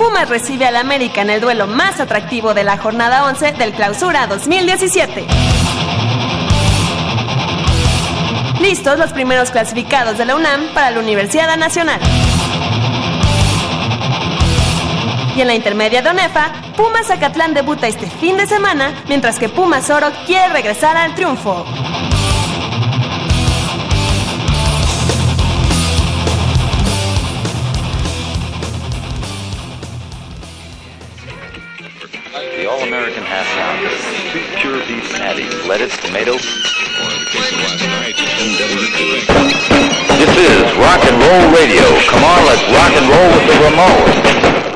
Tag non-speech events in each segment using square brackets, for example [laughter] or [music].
Pumas recibe al América en el duelo más atractivo de la jornada 11 del Clausura 2017. Listos los primeros clasificados de la UNAM para la Universidad Nacional. Y en la intermedia de ONEFA, Pumas Zacatlán debuta este fin de semana, mientras que Pumas Oro quiere regresar al triunfo. All-American half pounder. Two pure beef patties, lettuce, tomato. This is rock and roll radio. Come on, let's rock and roll with the Ramones.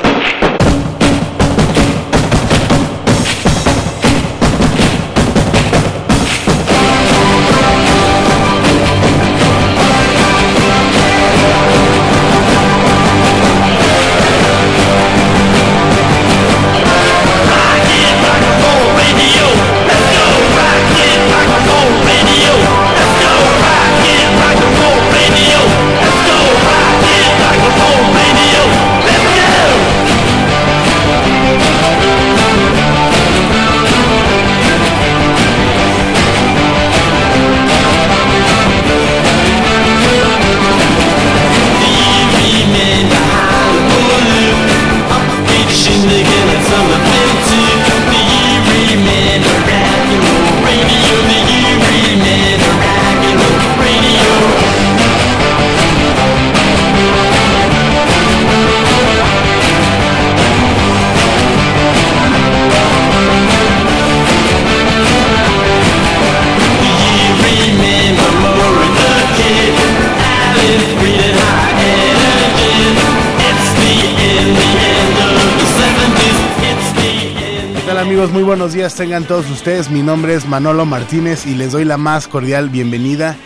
Tengan todos ustedes. Mi nombre es Manolo Martínez y les doy la más cordial bienvenida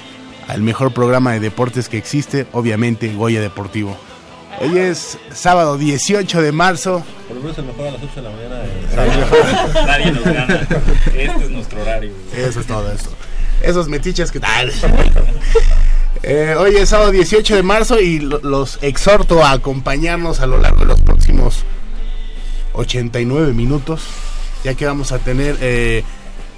al mejor programa de deportes que existe, obviamente Goya Deportivo. Hoy es sábado 18 de marzo. Por lo menos el mejor a las 8 de la mañana. Nadie nos gana. Este es nuestro horario. Eso es todo esto. Esos metiches que tal. Eh, hoy es sábado 18 de marzo y lo- los exhorto a acompañarnos a lo largo de los próximos 89 minutos, ya que vamos a tener eh,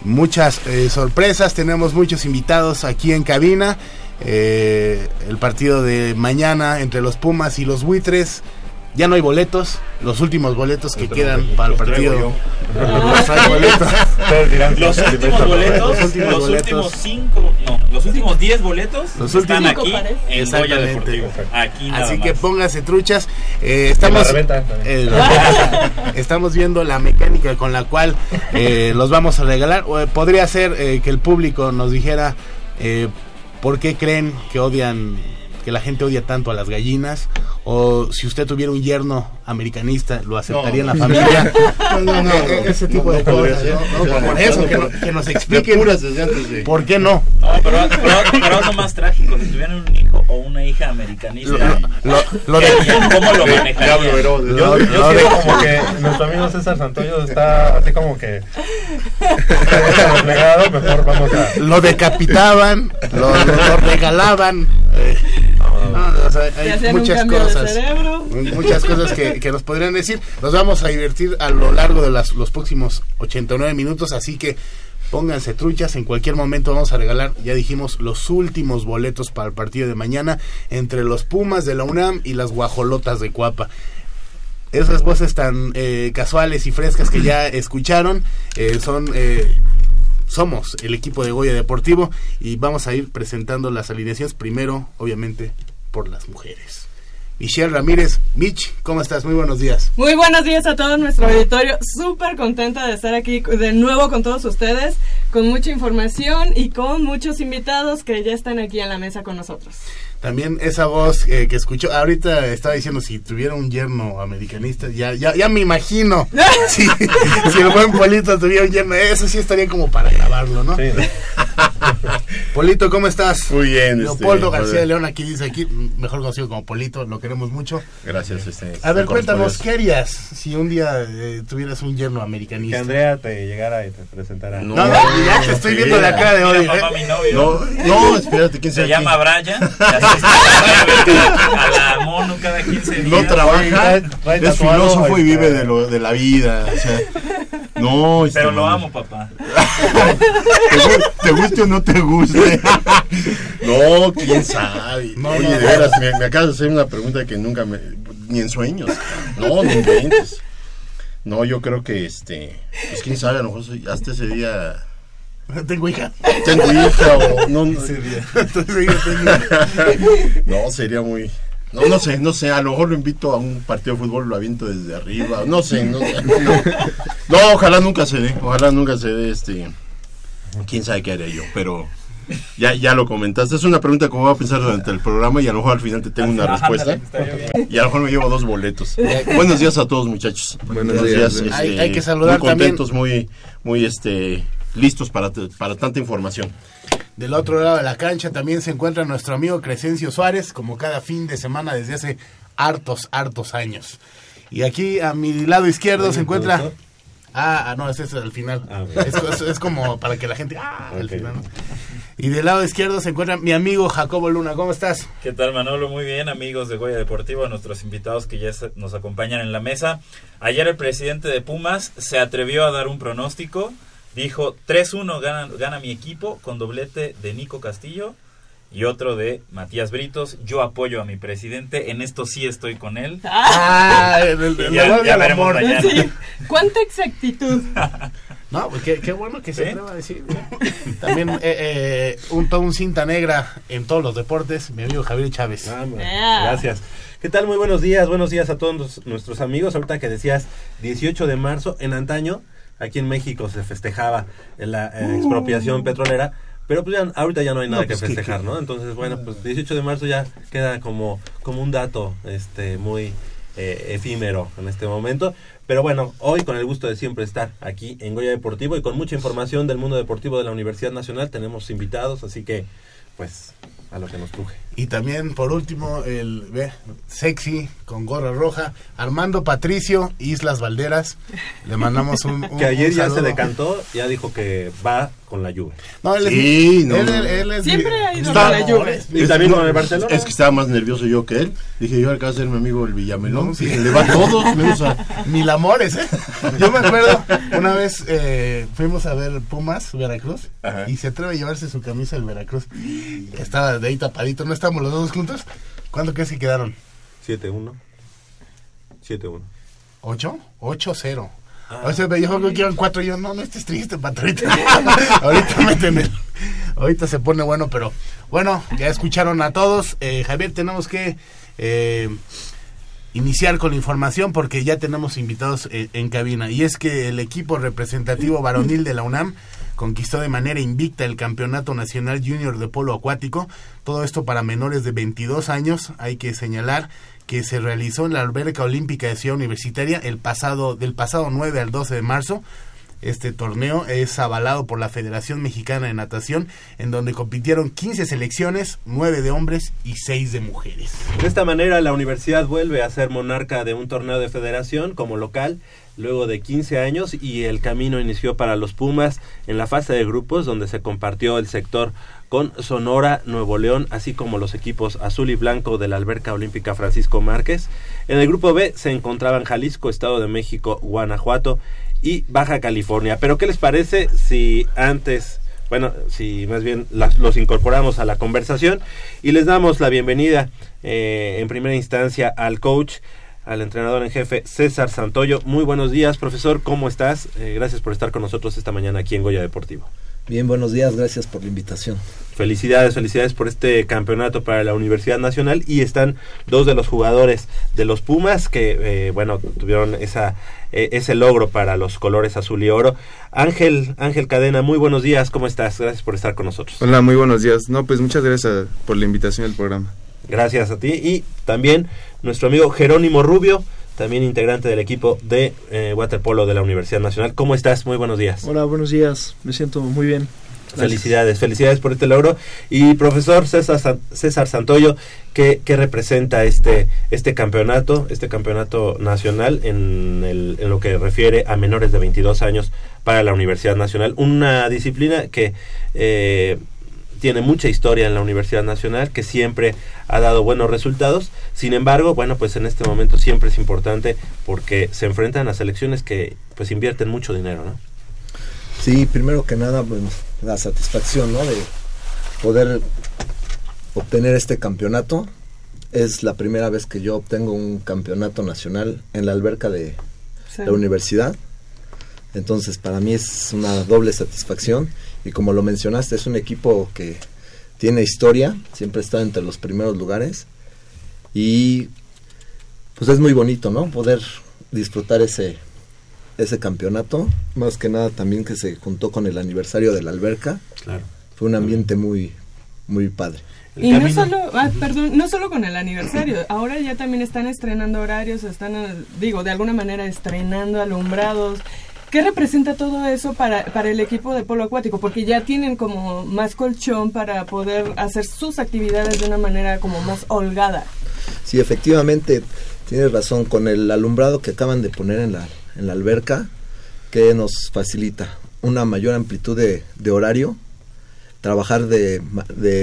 muchas eh, sorpresas, tenemos muchos invitados aquí en cabina. Eh, el partido de mañana entre los Pumas y los Buitres. Ya no hay boletos, los últimos boletos que quedan para el partido. Los últimos boletos, Los últimos cinco, no, los últimos 10 boletos Los están últimos- aquí en Goya. Deportivo. Aquí nada Así más. que pónganse truchas. Eh, estamos, eh, [laughs] [laughs] estamos viendo la mecánica con la cual eh, los vamos a regalar. O, eh, podría ser eh, que el público nos dijera eh, por qué creen que odian, que la gente odia tanto a las gallinas. O si usted tuviera un yerno americanista, ¿lo aceptaría en la familia? [laughs] No, no, no, ese tipo no, de cosas. por eso, que, no, no- que nos expliquen puras de. por qué no. No, pero, pero, pero eso es más trágico. Si tuvieran un hijo o una hija americanista, Lo, lo- lo ¿qué de- harían? ¿cómo lo [laughs] manejarían? Yo, yo no, siento de- como que nuestro amigo César Santoyo está así como que [laughs] mejor vamos a lo decapitaban, lo regalaban. eh, no, o sea, hay muchas cosas. Muchas cosas que, que nos podrían decir. Nos vamos a divertir a lo largo de las- los próximos 89 minutos, así que pónganse truchas. En cualquier momento vamos a regalar, ya dijimos, los últimos boletos para el partido de mañana entre los Pumas de la UNAM y las Guajolotas de Cuapa. Esas voces tan eh, casuales y frescas que ya escucharon eh, son eh, somos el equipo de Goya Deportivo y vamos a ir presentando las alineaciones primero, obviamente, por las mujeres. Michelle Ramírez. Mitch, ¿cómo estás? Muy buenos días. Muy buenos días a todo nuestro auditorio. Súper contenta de estar aquí de nuevo con todos ustedes, con mucha información y con muchos invitados que ya están aquí en la mesa con nosotros. También esa voz eh, que escuchó, ahorita estaba diciendo si tuviera un yerno americanista, ya ya, ya me imagino. [laughs] si, si el buen Polito tuviera un yerno, eso sí estaría como para grabarlo, ¿no? Sí. [laughs] Polito, ¿cómo estás? Muy bien. Leopoldo este, García de León, aquí dice aquí, mejor conocido como Polito, lo queremos mucho. Gracias. Este, a ver, cuéntanos, ¿qué harías si un día eh, tuvieras un yerno americanista? Que Andrea te llegara y te presentara. No, no, ya te estoy viendo la cara de hoy. Papá, mi novio. No, no, espérate, ¿quién se llama Brian? [laughs] a la mono cada 15 días. No trabaja, es filósofo y vive de, lo, de la vida. O sea, [laughs] no, este, Pero lo amo, papá. [laughs] ¿Te, guste o no te guste? [laughs] no, quién sabe. Oye, de veras, me, me, acabas de hacer una pregunta que nunca me. Ni en sueños. No, ni inventes. No, yo creo que este. Pues quién sabe, a lo mejor hasta ese día. Tengo hija. Tengo hija o no. no, no sería muy. No, no sé, no sé, a lo mejor lo invito a un partido de fútbol, lo aviento desde arriba, no sé, no, no, ojalá nunca se dé, ojalá nunca se dé, este, quién sabe qué haría yo, pero ya, ya lo comentaste, es una pregunta que voy a pensar durante el programa y a lo mejor al final te tengo una respuesta, y a lo mejor me llevo dos boletos. Buenos días a todos muchachos, buenos, días, este, hay, que saludar muy contentos, muy, muy, este, listos para, para tanta información. Del otro lado de la cancha también se encuentra nuestro amigo Crescencio Suárez, como cada fin de semana desde hace hartos, hartos años. Y aquí a mi lado izquierdo se encuentra... Ah, ah, no, ese es al final. Ah, es, como para que la gente... Ah, al final. Y del lado izquierdo se encuentra mi amigo Jacobo Luna. ¿Cómo estás? ¿Qué tal, Manolo? Muy bien, amigos de Goya Deportivo, nuestros invitados que ya nos acompañan en la mesa. Ayer el presidente de Pumas se atrevió a dar un pronóstico Dijo 3-1 gana, gana mi equipo con doblete de Nico Castillo y otro de Matías Britos. Yo apoyo a mi presidente, en esto sí estoy con él. [laughs] Ah, ya, veremos ¿Cuánta exactitud? [laughs] No, pues qué, bueno que se atreva a decir. También eh, eh, un, cinta negra en todos los deportes, mi amigo Javier Chávez. Ah, gracias. ¿Qué tal? Muy buenos días, buenos días a todos nuestros amigos. Ahorita que decías 18 de marzo, en antaño, aquí en México se festejaba la eh, expropiación petrolera, pero pues ya, ahorita ya no hay nada que pues, festejar, ¿no? Entonces, bueno, pues 18 de marzo ya queda como, como un dato este muy eh, efímero en este momento. Pero bueno, hoy con el gusto de siempre estar aquí en Goya Deportivo y con mucha información del mundo deportivo de la Universidad Nacional, tenemos invitados, así que pues a lo que nos truje. Y también, por último, el ve, sexy con gorra roja, Armando Patricio, Islas Valderas. Le mandamos un. [laughs] que ayer ya se decantó, ya dijo que va con la lluvia. No, él sí, es, Siempre ha ido con la lluvia. Y también con el Barcelona. Es que estaba más nervioso yo que él. Dije, yo acá ser mi amigo el Villamelón. Dije, le va a todos, menos [laughs] a. Mil amores, ¿eh? Yo me acuerdo, una vez eh, fuimos a ver Pumas, Veracruz, y se atreve a llevarse su camisa del Veracruz. Estaba de ahí tapadito, no estamos los dos juntos. ¿Cuánto crees que quedaron? 7-1. 7-1. ¿8? 8-0. Ah. O sea, me dijo que iban cuatro y yo, no, no estés triste, patrita. ahorita [laughs] [laughs] meten el, ahorita se pone bueno, pero bueno, ya escucharon a todos. Eh, Javier, tenemos que eh, iniciar con la información porque ya tenemos invitados eh, en cabina. Y es que el equipo representativo varonil de la UNAM conquistó de manera invicta el Campeonato Nacional Junior de Polo Acuático. Todo esto para menores de 22 años. Hay que señalar que se realizó en la alberca olímpica de Ciudad Universitaria el pasado del pasado 9 al 12 de marzo. Este torneo es avalado por la Federación Mexicana de Natación, en donde compitieron 15 selecciones, 9 de hombres y 6 de mujeres. De esta manera, la universidad vuelve a ser monarca de un torneo de federación como local luego de 15 años y el camino inició para los Pumas en la fase de grupos donde se compartió el sector con Sonora, Nuevo León, así como los equipos azul y blanco de la alberca olímpica Francisco Márquez. En el grupo B se encontraban Jalisco, Estado de México, Guanajuato y Baja California. Pero ¿qué les parece si antes, bueno, si más bien los incorporamos a la conversación y les damos la bienvenida eh, en primera instancia al coach al entrenador en jefe César Santoyo. Muy buenos días, profesor, ¿cómo estás? Eh, gracias por estar con nosotros esta mañana aquí en Goya Deportivo. Bien, buenos días, gracias por la invitación. Felicidades, felicidades por este campeonato para la Universidad Nacional y están dos de los jugadores de los Pumas que, eh, bueno, tuvieron esa eh, ese logro para los colores azul y oro. Ángel, Ángel Cadena, muy buenos días, ¿cómo estás? Gracias por estar con nosotros. Hola, muy buenos días. No, pues muchas gracias por la invitación al programa. Gracias a ti y también nuestro amigo Jerónimo Rubio, también integrante del equipo de eh, waterpolo de la Universidad Nacional. ¿Cómo estás? Muy buenos días. Hola, buenos días. Me siento muy bien. Felicidades, felicidades por este logro. Y profesor César, César Santoyo, ¿qué, representa este, este campeonato, este campeonato nacional en, el, en, lo que refiere a menores de 22 años para la Universidad Nacional? Una disciplina que eh, tiene mucha historia en la Universidad Nacional, que siempre ha dado buenos resultados. Sin embargo, bueno, pues en este momento siempre es importante porque se enfrentan a selecciones que pues invierten mucho dinero, ¿no? Sí, primero que nada, pues, la satisfacción, ¿no? De poder obtener este campeonato. Es la primera vez que yo obtengo un campeonato nacional en la alberca de la universidad. Entonces, para mí es una doble satisfacción. Y como lo mencionaste, es un equipo que tiene historia, siempre está entre los primeros lugares. Y pues es muy bonito, ¿no? Poder disfrutar ese ese campeonato, más que nada también que se juntó con el aniversario de la alberca. Claro. Fue un ambiente muy, muy padre. y no solo, ah, perdón, no solo con el aniversario, ahora ya también están estrenando horarios, están, digo, de alguna manera estrenando alumbrados. ¿Qué representa todo eso para, para el equipo de polo acuático? Porque ya tienen como más colchón para poder hacer sus actividades de una manera como más holgada. Sí, efectivamente, tienes razón, con el alumbrado que acaban de poner en la, en la alberca que nos facilita una mayor amplitud de, horario, trabajar de,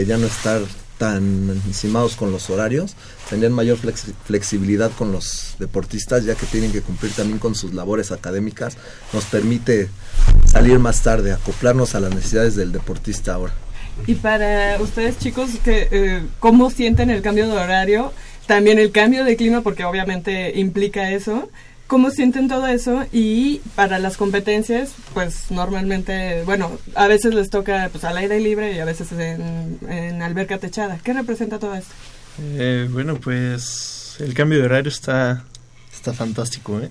ya no estar tan encimados con los horarios, tener mayor flexibilidad con los deportistas, ya que tienen que cumplir también con sus labores académicas, nos permite salir más tarde, acoplarnos a las necesidades del deportista ahora. Y para ustedes chicos, que, eh, ¿cómo sienten el cambio de horario? También el cambio de clima, porque obviamente implica eso cómo sienten todo eso y para las competencias, pues normalmente, bueno, a veces les toca pues al aire libre y a veces en, alberca techada. ¿Qué representa todo esto? Eh, bueno, pues el cambio de horario está, está fantástico, ¿eh?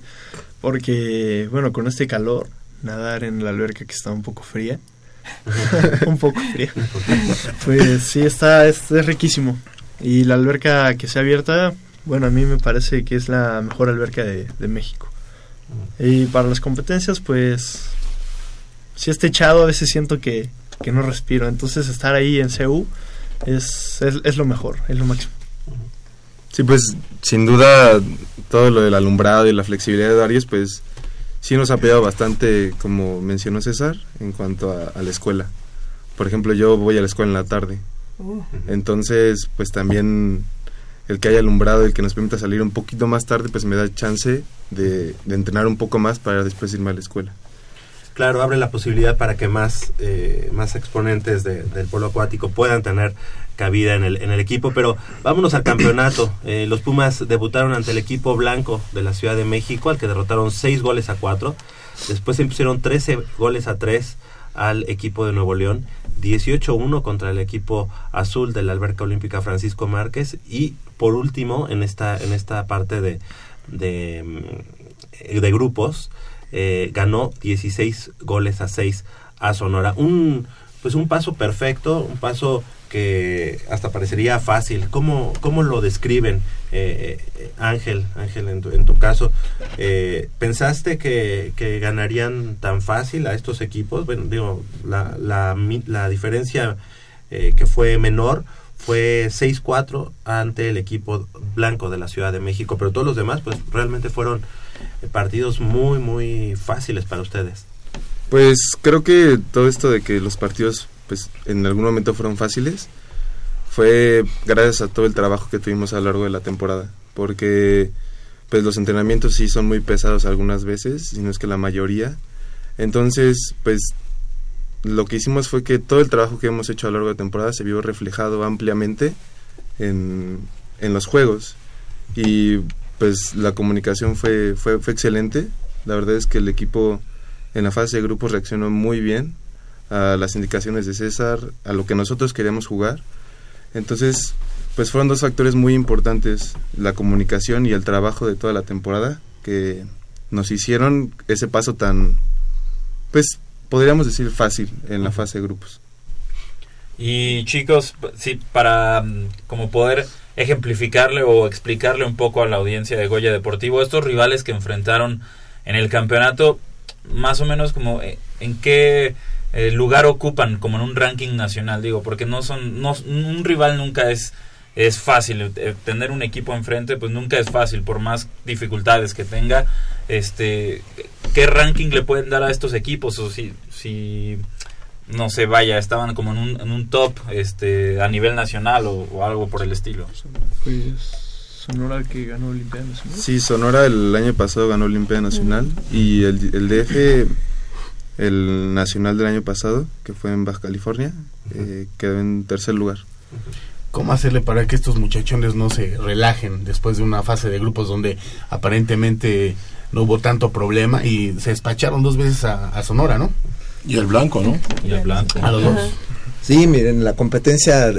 Porque, bueno, con este calor, nadar en la alberca que está un poco fría, [laughs] un poco fría, pues sí, está, es, es riquísimo. Y la alberca que se ha abierta, bueno, a mí me parece que es la mejor alberca de, México. Y para las competencias, pues, si es techado, a veces siento que, no respiro. Entonces, estar ahí en CU es, es, lo mejor, es lo máximo. Sí, pues, sin duda, todo lo del alumbrado y la flexibilidad de horarios, pues, sí nos ha pegado bastante, como mencionó César, en cuanto a, la escuela. Por ejemplo, yo voy a la escuela en la tarde. Uh. Entonces, pues también el que haya alumbrado, el que nos permita salir un poquito más tarde, pues me da chance de, entrenar un poco más para después irme a la escuela. Claro, abre la posibilidad para que más, eh, más exponentes del polo acuático puedan tener cabida en el, en el equipo, pero vámonos al campeonato. [clears throat] Eh, los Pumas debutaron ante el equipo blanco de la Ciudad de México, al que derrotaron 6 goles a 4. Después se impusieron 13 goles a 3 al equipo de Nuevo León. 18-1 contra el equipo azul de la Alberca Olímpica Francisco Márquez. Y por último en esta en esta parte de de, mm, de grupos eh, ganó 16 goles a 6 a Sonora. Un pues un paso perfecto un paso que hasta parecería fácil. Cómo cómo lo describen eh, eh, Ángel Ángel en tu, en tu caso pensaste que, que, ganarían tan fácil a estos equipos bueno digo la la, la diferencia que fue menor fue 6-4 ante el equipo blanco de la Ciudad de México, pero todos los demás pues realmente fueron partidos muy muy fáciles para ustedes. Pues creo que todo esto de que los partidos pues en algún momento fueron fáciles fue gracias a todo el trabajo que tuvimos a lo largo de la temporada, porque pues los entrenamientos sí son muy pesados algunas veces, y no es que la mayoría. Entonces, pues lo que hicimos fue que todo el trabajo que hemos hecho a lo largo de la temporada se vio reflejado ampliamente en, en los juegos. Y pues la comunicación fue, fue excelente. La verdad es que el equipo en la fase de grupos reaccionó muy bien a las indicaciones de César, a lo que nosotros queríamos jugar. Entonces, pues fueron dos factores muy importantes, la comunicación y el trabajo de toda la temporada, que nos hicieron ese paso tan, pues podríamos decir fácil en la fase de grupos. Y chicos, sí, para mm, como poder ejemplificarle o explicarle un poco a la audiencia de Goya Deportivo, estos rivales que enfrentaron en el campeonato, más o menos como eh, en qué eh, lugar ocupan como en un ranking nacional, digo, porque no son, no, un rival nunca es es fácil eh, tener un equipo enfrente pues nunca es fácil por más dificultades que tenga este qué ranking le pueden dar a estos equipos o si si no se vaya estaban como en un, en un top este a nivel nacional o, algo por el estilo. Pues Sonora que ganó Olimpia Nacional. Sí Sonora el año pasado ganó Olimpia Nacional y el, el DF el nacional del año pasado que fue en Baja California eh, quedó en tercer lugar cómo hacerle para que estos muchachones no se relajen después de una fase de grupos donde aparentemente no hubo tanto problema y se despacharon dos veces a, Sonora, ¿no? Y el blanco, ¿no? Y el blanco. A los dos. Sí, miren, la competencia,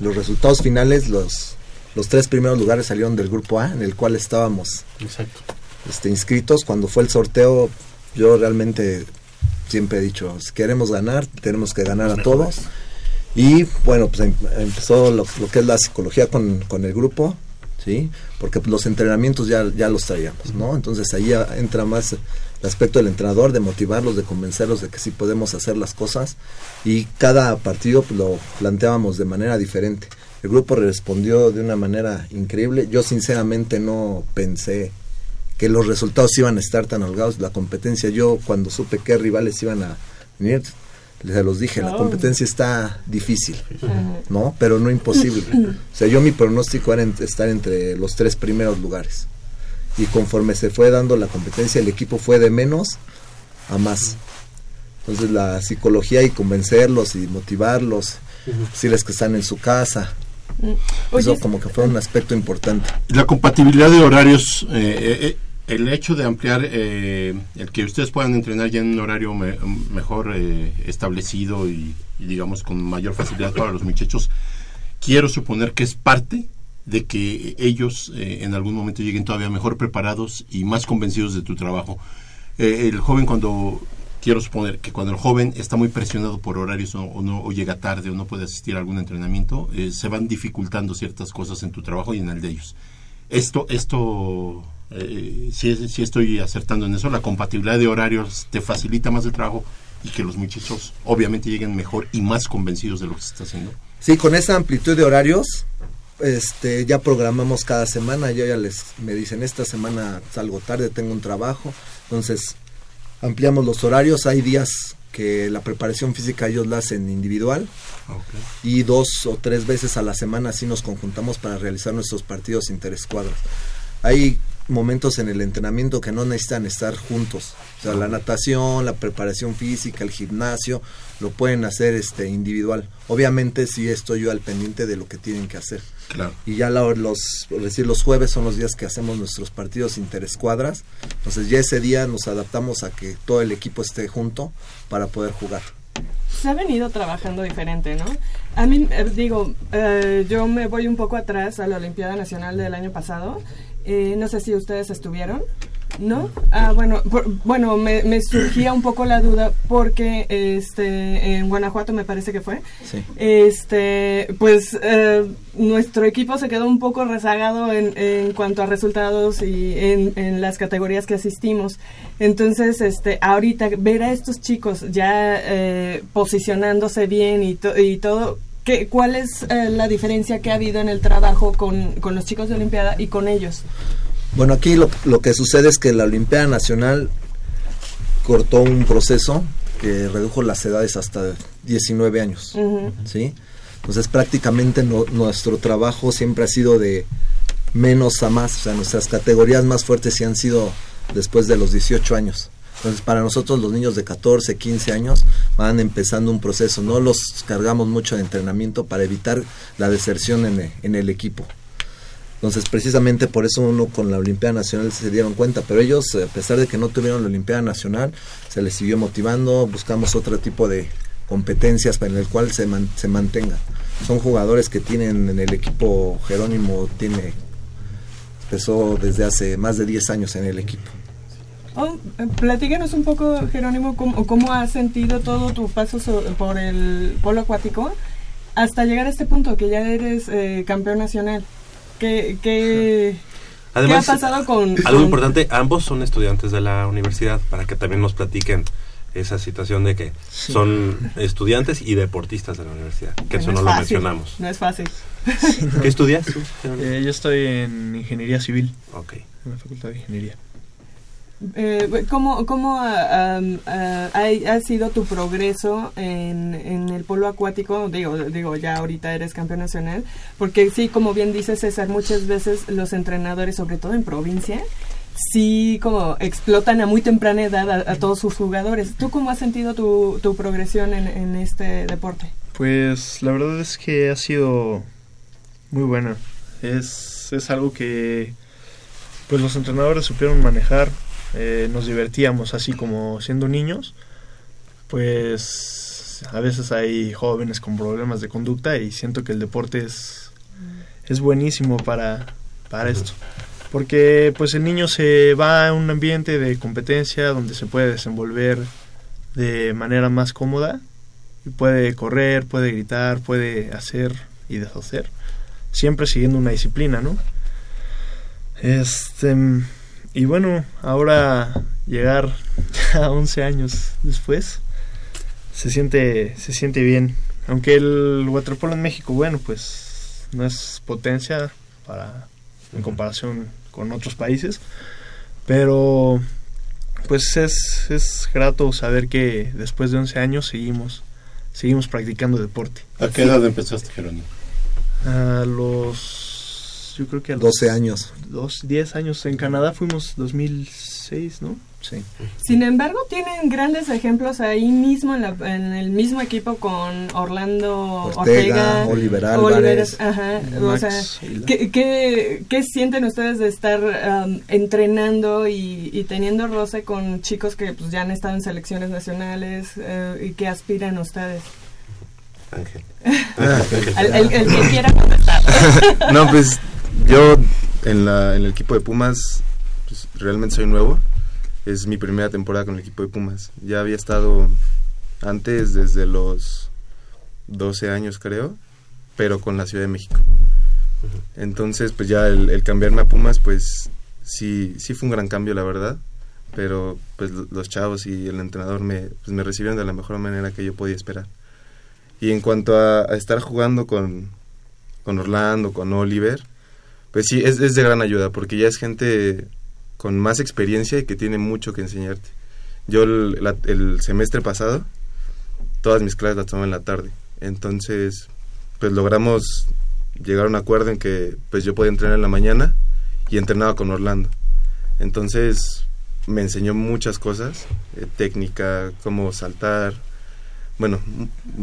los resultados finales, los, los tres primeros lugares salieron del grupo A, en el cual estábamos Exacto. Este, inscritos. Cuando fue el sorteo, yo realmente siempre he dicho, si queremos ganar, tenemos que ganar a todos. Y bueno, pues em, empezó lo, que es la psicología con, con el grupo, ¿sí? Porque pues, los entrenamientos ya, ya los traíamos, ¿no? Entonces ahí entra más el aspecto del entrenador, de motivarlos, de convencerlos de que sí podemos hacer las cosas. Y cada partido pues, lo planteábamos de manera diferente. El grupo respondió de una manera increíble. Yo sinceramente no pensé que los resultados iban a estar tan holgados. La competencia, yo cuando supe qué rivales iban a venir, les los dije, la oh. competencia está difícil, ¿no? Pero no imposible. [laughs] O sea, yo mi pronóstico era estar entre los tres primeros lugares. Y conforme se fue dando la competencia, el equipo fue de menos a más. Entonces la psicología y convencerlos y motivarlos, decirles que están en su casa. Eso como que fue un aspecto importante. La compatibilidad de horarios eh, eh, eh el hecho de ampliar eh, el que ustedes puedan entrenar ya en un horario mejor eh, establecido y, digamos con mayor facilidad para los muchachos, quiero suponer que es parte de que ellos eh, en algún momento lleguen todavía mejor preparados y más convencidos de tu trabajo. el joven cuando quiero suponer que cuando el joven está muy presionado por horarios o, no o llega tarde o no puede asistir a algún entrenamiento, se van dificultando ciertas cosas en tu trabajo y en el de ellos. Esto, esto eh, si, estoy acertando en eso, la compatibilidad de horarios te facilita más el trabajo y que los muchachos obviamente lleguen mejor y más convencidos de lo que se está haciendo. Sí, con esa amplitud de horarios, este, ya programamos cada semana, yo ya les me dicen esta semana salgo tarde, tengo un trabajo, entonces ampliamos los horarios, hay días que la preparación física ellos la hacen individual y dos o tres veces a la semana así nos conjuntamos para realizar nuestros partidos interescuadros. Hay momentos en el entrenamiento que no necesitan estar juntos. O sea, la natación, la preparación física, el gimnasio, lo pueden hacer este individual. Obviamente sí estoy yo al pendiente de lo que tienen que hacer. Claro. Y ya los, decir, los jueves son los días que hacemos nuestros partidos interescuadras. Entonces ya ese día nos adaptamos a que todo el equipo esté junto para poder jugar. Se ha venido trabajando diferente, ¿no? A mí, eh, digo, eh, yo me voy un poco atrás a la Olimpiada Nacional del año pasado eh, no sé si ustedes estuvieron. ¿No? Ah, bueno, bueno, me, me, surgía un poco la duda porque este en Guanajuato me parece que fue. Este, pues eh, nuestro equipo se quedó un poco rezagado en, en cuanto a resultados y en, en, las categorías que asistimos. Entonces, este, ahorita ver a estos chicos ya eh, posicionándose bien y, y todo, ¿Qué, ¿Cuál es eh, la diferencia que ha habido en el trabajo con, con, los chicos de Olimpiada y con ellos? Bueno, aquí lo, lo, que sucede es que la Olimpiada Nacional cortó un proceso que redujo las edades hasta 19 años, ¿sí? Entonces prácticamente nuestro trabajo siempre ha sido de menos a más, o sea, nuestras categorías más fuertes sí han sido después de los 18 años. Entonces, para nosotros los niños de 14, 15 años van empezando un proceso. No los cargamos mucho de entrenamiento para evitar la deserción en el, equipo. Entonces, precisamente por eso uno con la Olimpiada Nacional se dieron cuenta, pero ellos, a pesar de que no tuvieron la Olimpiada Nacional, se les siguió motivando, buscamos otro tipo de competencias para el cual se, se mantenga. Son jugadores que tienen en el equipo, Jerónimo tiene, empezó desde hace más de 10 años en el equipo. Oh, eh, platícanos un poco, Jerónimo, cómo, cómo has sentido todo tu paso por el polo acuático hasta llegar a este punto, que ya eres eh, campeón nacional. ¿Qué, qué, ha pasado con...? Algo importante, ambos son estudiantes de la universidad, para que también nos platiquen esa situación de que son estudiantes y deportistas de la universidad, que eso no, lo mencionamos. No es fácil. ¿Qué estudias eh, yo estoy en ingeniería civil. Ok. En la facultad de ingeniería. Eh, ¿Cómo, cómo ha, ha, sido tu progreso en, en, el polo acuático? Digo, digo, ya ahorita eres campeón nacional, porque sí, como bien dice César, muchas veces los entrenadores, sobre todo en provincia, sí como explotan a muy temprana edad a, todos sus jugadores. ¿Tú cómo has sentido tu, tu progresión en, en este deporte? Pues la verdad es que ha sido muy buena. Es, es algo que pues los entrenadores supieron manejar eh, nos divertíamos así como siendo niños, pues a veces hay jóvenes con problemas de conducta y siento que el deporte es, es buenísimo para, para esto. Porque pues el niño se va a un ambiente de competencia donde se puede desenvolver de manera más cómoda y puede correr, puede gritar, puede hacer y deshacer, siempre siguiendo una disciplina, ¿no? Este y bueno, ahora llegar [laughs] a 11 años después se siente se siente bien. Aunque el waterpolo en México, bueno, pues no es potencia para en comparación con otros países, pero pues es, es grato saber que después de 11 años seguimos seguimos practicando deporte. ¿A qué edad empezaste, Jerónimo? A los yo creo que a los 12 años. Dos, 10 años. En Canadá fuimos 2006, ¿no? Sí. Sin embargo, tienen grandes ejemplos ahí mismo en, el mismo equipo con Orlando Ortega, Oliver Álvarez. ajá, o sea, ¿qué, qué, sienten ustedes de estar um, entrenando y, teniendo roce con chicos que pues, ya han estado en selecciones nacionales eh, y que aspiran ustedes? Ángel. [laughs] el, el, que quiera [laughs] contestar. no, pues yo en, la, en el equipo de Pumas pues, realmente soy nuevo. Es mi primera temporada con el equipo de Pumas. Ya había estado antes desde los 12 años creo, pero con la Ciudad de México. Entonces, pues ya el, cambiarme a Pumas, pues sí, sí fue un gran cambio, la verdad. Pero pues los chavos y el entrenador me, pues, me recibieron de la mejor manera que yo podía esperar. Y en cuanto a, estar jugando con, con Orlando, con Oliver, pues sí, es, de gran ayuda, porque ya es gente con más experiencia y que tiene mucho que enseñarte. Yo el, semestre pasado, todas mis clases las tomé en la tarde. Entonces, pues logramos llegar a un acuerdo en que pues yo podía entrenar en la mañana y entrenaba con Orlando. Entonces, me enseñó muchas cosas, eh, técnica, cómo saltar, bueno,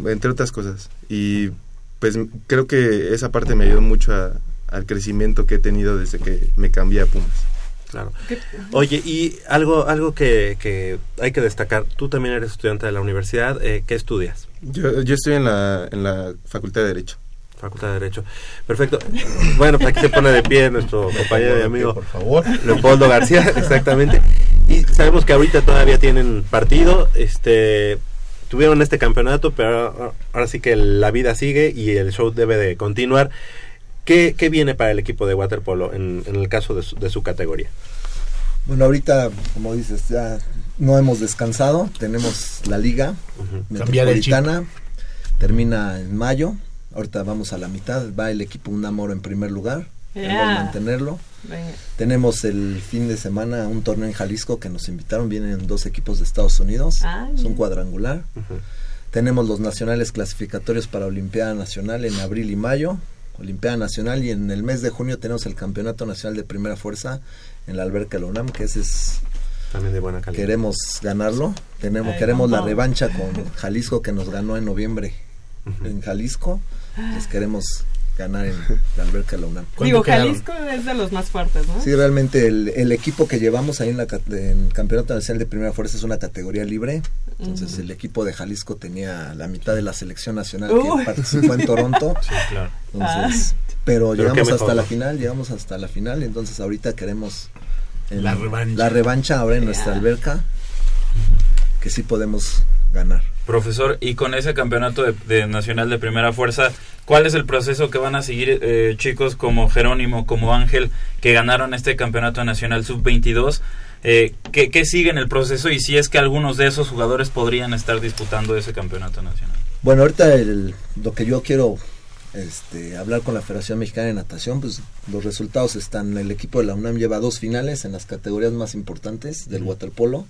entre otras cosas. Y pues creo que esa parte me ayudó mucho a, al crecimiento que he tenido desde que me cambié a Pumas. Claro. Oye, y algo algo que, que, hay que destacar, tú también eres estudiante de la universidad, eh, ¿qué estudias? Yo, yo estoy en la, en la Facultad de Derecho. Facultad de Derecho. Perfecto. [clears throat] Bueno, pues aquí se pone de pie nuestro [laughs] compañero y amigo por favor. [laughs] Leopoldo García, [laughs] exactamente. Y sabemos que ahorita todavía tienen partido, este tuvieron este campeonato, pero ahora sí que la vida sigue y el show debe de continuar. ¿Qué, viene para el equipo de waterpolo en, en el caso de su, categoría? Bueno, ahorita, como dices, ya no hemos descansado. Tenemos la liga metropolitana. Termina en mayo. Ahorita vamos a la mitad. Va el equipo Unamoro en primer lugar. Yeah. mantenerlo. Tenemos el fin de semana un torneo en Jalisco que nos invitaron. Vienen dos equipos de Estados Unidos. Ah, es un cuadrangular. Tenemos los nacionales clasificatorios para Olimpiada Nacional en abril y mayo. Olimpiada Nacional y en el mes de junio tenemos el Campeonato Nacional de Primera Fuerza en la alberca Lonam, que ese es también de buena calidad. Queremos ganarlo, tenemos queremos la revancha con Jalisco que nos ganó en noviembre en Jalisco. Les queremos ganar en la alberca de la UNAM. Digo, Jalisco es de los más fuertes, ¿no? Sí, realmente el, equipo que llevamos ahí en la en Campeonato Nacional de Primera Fuerza es una categoría libre. Entonces el equipo de Jalisco tenía la mitad de la selección nacional que participó en Toronto. [laughs] sí, claro. Entonces, ah. pero, llegamos hasta la final, llegamos hasta la final, entonces ahorita queremos la revancha. La revancha ahora en nuestra alberca que sí podemos ganar. Profesor, y con ese campeonato de, nacional de primera fuerza, ¿cuál es el proceso que van a seguir eh, chicos como Jerónimo, como Ángel, que ganaron este campeonato nacional sub-22? Eh, ¿qué, ¿Qué sigue en el proceso y si es que algunos de esos jugadores podrían estar disputando ese campeonato nacional? Bueno, ahorita lo que yo quiero este, hablar con la Federación Mexicana de Natación, pues los resultados están, el equipo de la UNAM lleva dos finales en las categorías más importantes del waterpolo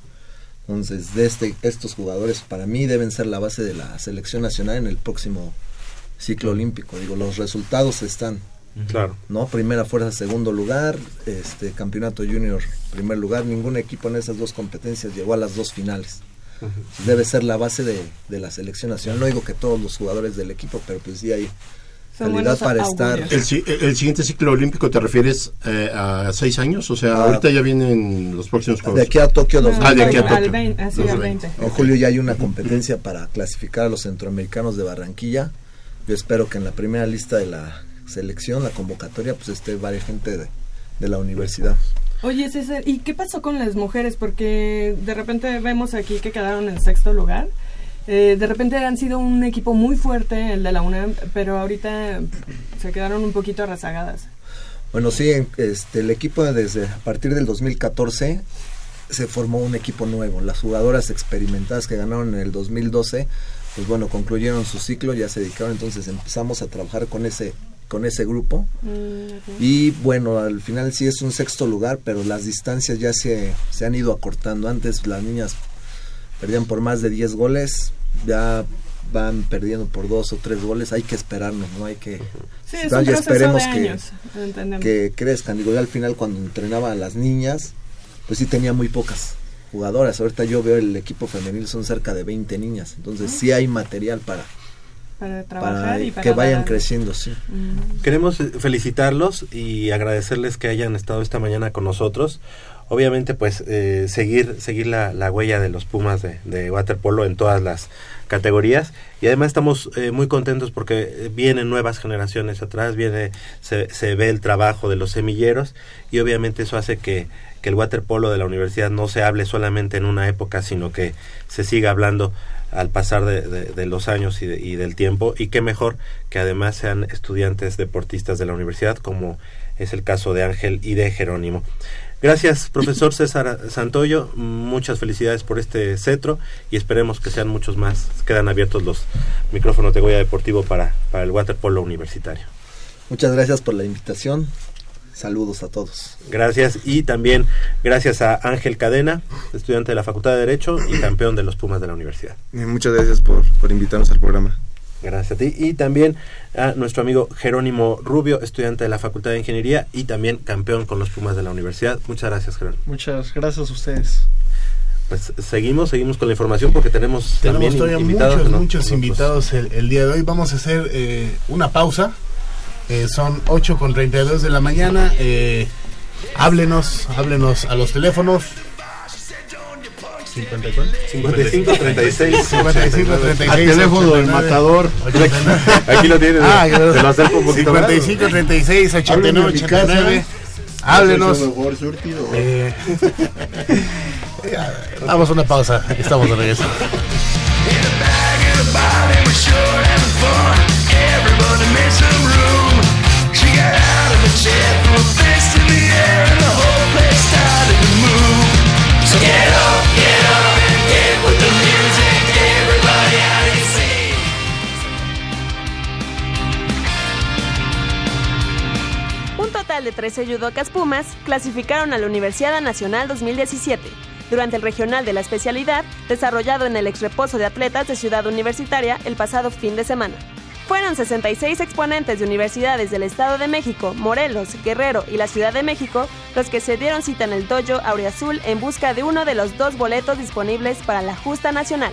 entonces, de este, estos jugadores para mí deben ser la base de la selección nacional en el próximo ciclo olímpico. Digo, los resultados están. Claro. ¿No? Primera fuerza, segundo lugar, este campeonato junior, primer lugar. Ningún equipo en esas dos competencias llegó a las dos finales. Debe ser la base de, de la selección nacional. No digo que todos los jugadores del equipo, pero pues sí hay para estar. El, siguiente ciclo olímpico te refieres eh, a seis años, o sea, ah. ahorita ya vienen los próximos juegos. De aquí a Tokio, los ah, de aquí a Tokio. 20, En julio ya hay una competencia para clasificar a los centroamericanos de Barranquilla. Yo espero que en la primera lista de la selección, la convocatoria, pues esté varias gente de, de la universidad. Oye, César, ¿y qué pasó con las mujeres? Porque de repente vemos aquí que quedaron en sexto lugar. Eh, de repente han sido un equipo muy fuerte, el de la UNAM, pero ahorita se quedaron un poquito rezagadas. Bueno, sí, este, el equipo desde a partir del 2014 se formó un equipo nuevo. Las jugadoras experimentadas que ganaron en el 2012, pues bueno, concluyeron su ciclo, ya se dedicaron, entonces empezamos a trabajar con ese con ese grupo. Mm, y bueno, al final sí es un sexto lugar, pero las distancias ya se, se han ido acortando. Antes las niñas perdían por más de 10 goles, ya van perdiendo por dos o tres goles, hay que esperarnos, no hay que... Sí, es un esperemos que, que crezcan. Digo, ya al final cuando entrenaba a las niñas, pues sí tenía muy pocas jugadoras. Ahorita yo veo el equipo femenil, son cerca de 20 niñas. Entonces sí hay material para, para trabajar y para que vayan creciendo, sí. Queremos felicitarlos y agradecerles que hayan estado esta mañana con nosotros obviamente pues eh, seguir seguir la, la, huella de los Pumas de, de, waterpolo en todas las categorías y además estamos eh, muy contentos porque vienen nuevas generaciones atrás viene se, se ve el trabajo de los semilleros y obviamente eso hace que, que el waterpolo de la universidad no se hable solamente en una época sino que se siga hablando al pasar de, de, los años y, y, del tiempo y qué mejor que además sean estudiantes deportistas de la universidad como es el caso de Ángel y de Jerónimo. Gracias, profesor César Santoyo. Muchas felicidades por este cetro y esperemos que sean muchos más. Quedan abiertos los micrófonos de Goya Deportivo para, para el waterpolo universitario. Muchas gracias por la invitación. Saludos a todos. Gracias y también gracias a Ángel Cadena, estudiante de la Facultad de Derecho y campeón de los Pumas de la universidad. Muchas gracias por, por invitarnos al programa. Gracias a ti. Y también a nuestro amigo Jerónimo Rubio, estudiante de la Facultad de Ingeniería y también campeón con los Pumas de la universidad. Muchas gracias, Jerónimo. Muchas gracias a ustedes. Pues seguimos, seguimos con la información porque tenemos, tenemos también invitados, muchos, muchos invitados el, día de hoy. Vamos a hacer eh, una pausa. Eh, son 8 con 32 de la mañana. Eh, háblenos, háblenos a los teléfonos 55 36 55 36 al teléfono del matador. Aquí lo tienes ah, se lo acerco un poquito 55 36 89 89 háblenos. Eh, [laughs] damos una pausa estamos de regreso de 13 judocas Pumas clasificaron a la Universidad Nacional 2017 durante el regional de la especialidad desarrollado en el ex reposo de atletas de Ciudad Universitaria el pasado fin de semana. Fueron 66 exponentes de universidades del Estado de México, Morelos, Guerrero y la Ciudad de México los que se dieron cita en el dojo Aureazul en busca de uno de los dos boletos disponibles para la justa nacional.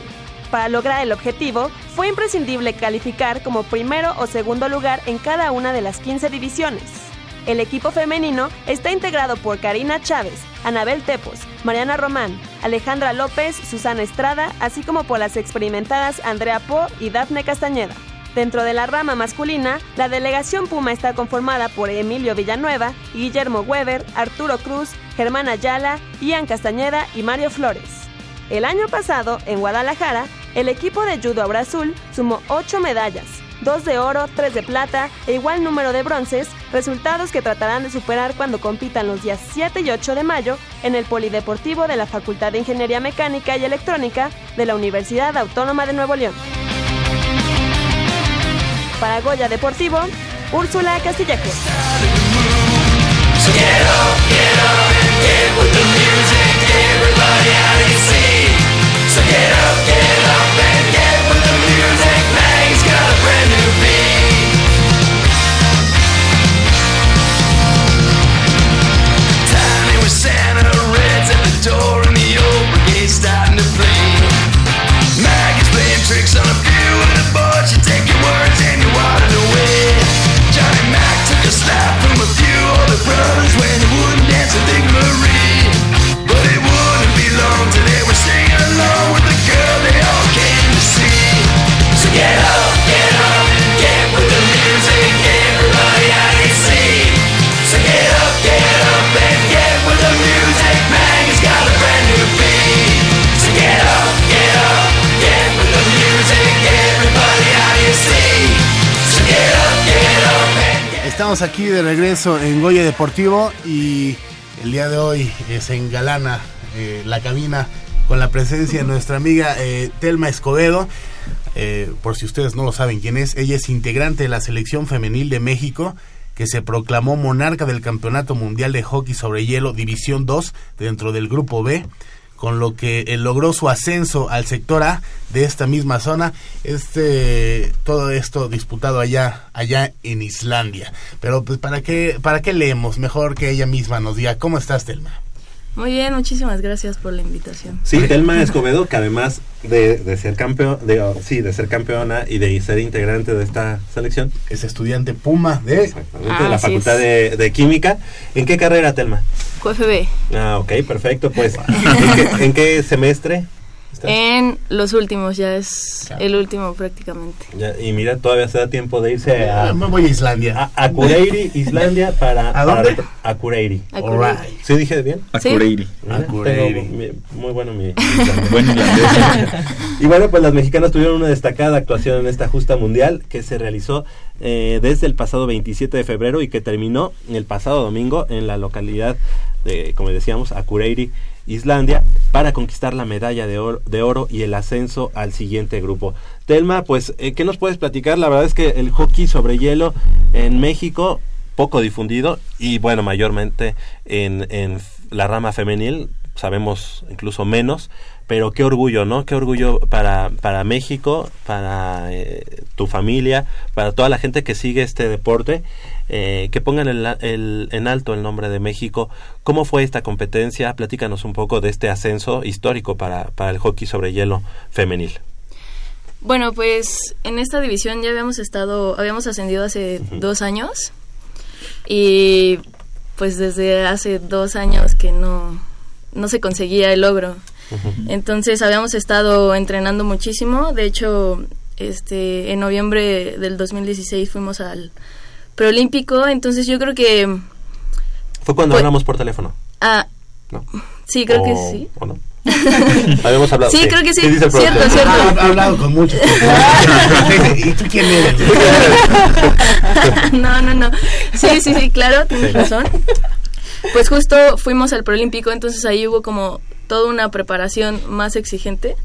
Para lograr el objetivo, fue imprescindible calificar como primero o segundo lugar en cada una de las 15 divisiones. El equipo femenino está integrado por Karina Chávez, Anabel Tepos, Mariana Román, Alejandra López, Susana Estrada, así como por las experimentadas Andrea Po y Dafne Castañeda. Dentro de la rama masculina, la delegación Puma está conformada por Emilio Villanueva, Guillermo Weber, Arturo Cruz, Germán Ayala, Ian Castañeda y Mario Flores. El año pasado, en Guadalajara, el equipo de judo Abrazul sumó 8 medallas, dos de oro, tres de plata e igual número de bronces, resultados que tratarán de superar cuando compitan los días 7 y 8 de mayo en el Polideportivo de la Facultad de Ingeniería Mecánica y Electrónica de la Universidad Autónoma de Nuevo León. Para Goya Deportivo, Úrsula Castillejo. tricks on Estamos aquí de regreso en Goya Deportivo y el día de hoy se engalana eh, la cabina con la presencia de nuestra amiga eh, Telma Escobedo. Eh, por si ustedes no lo saben quién es, ella es integrante de la selección femenil de México que se proclamó monarca del Campeonato Mundial de Hockey sobre Hielo División 2 dentro del Grupo B con lo que él logró su ascenso al sector A de esta misma zona. Este todo esto disputado allá allá en Islandia. Pero pues para qué para qué leemos, mejor que ella misma nos diga cómo estás, Telma. Muy bien, muchísimas gracias por la invitación. Sí, Telma Escobedo, que además de, de ser campeón, de, oh, sí, de ser campeona y de ser integrante de esta selección, es estudiante Puma de, Exactamente, Ah, de la Facultad de, de Química. ¿En qué carrera, Telma? QFB, Ah, ok, perfecto. Pues, ¿en qué, en qué semestre? Estás? en los últimos, ya es el último prácticamente. Ya, y mira, todavía se da tiempo de irse a, me voy a Islandia. a Akureyri, Islandia, para... ¿A dónde? para- Akureyri. Akureyri. Alright. ¿Sí dije bien? Sí. Mira, Akureyri. tengo mi- muy bueno mi. [laughs] Buen [laughs] y bueno, pues las mexicanas tuvieron una destacada actuación en esta justa mundial que se realizó eh, desde el pasado 27 de febrero y que terminó el pasado domingo en la localidad de, como decíamos, Akureyri, Islandia, para conquistar la medalla de oro, de oro y el ascenso al siguiente grupo. Telma, pues, eh, ¿qué nos puedes platicar? La verdad es que el hockey sobre hielo en México poco difundido y bueno, mayormente en, en la rama femenil, sabemos incluso menos, pero qué orgullo, ¿no? Qué orgullo para, para México, para eh, tu familia, para toda la gente que sigue este deporte, eh, que pongan el, el- en alto el nombre de México. ¿Cómo fue esta competencia? Platícanos un poco de este ascenso histórico para, para el hockey sobre hielo femenil. Bueno, pues en esta división ya habíamos estado, habíamos ascendido hace dos años y pues desde hace dos años que no, no se conseguía el logro. Entonces habíamos estado entrenando muchísimo. De hecho, este, en noviembre del 2016 fuimos al preolímpico. Entonces yo creo que, Fue cuando Pues- hablamos por teléfono. ah, ¿no? sí, creo que sí. ¿O no? [laughs] Habíamos hablado. Sí, creo que sí. ¿Qué dice el Cierto, cierto. Ah, he hablado con muchos. [laughs] ¿Y tú quién eres? [laughs] no, no, no. Sí, sí, sí, claro, tienes Sí. razón. Pues justo fuimos al preolímpico, entonces ahí hubo como toda una preparación más exigente.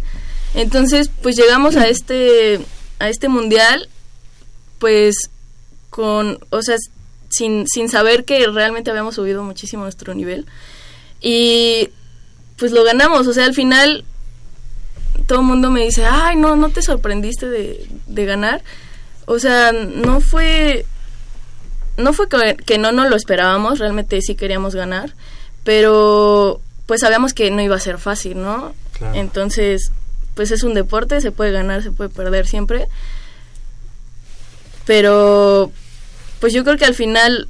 Entonces, pues llegamos a este a este mundial pues con, o sea, sin sin saber que realmente habíamos subido muchísimo nuestro nivel. Y pues lo ganamos, o sea, al final todo el mundo me dice, "Ay, no, no te sorprendiste de de ganar." O sea, no fue no fue que, que no nos lo esperábamos, realmente sí queríamos ganar, pero pues sabíamos que no iba a ser fácil, ¿no? Claro. Entonces, pues es un deporte, se puede ganar, se puede perder siempre. Pero pues yo creo que al final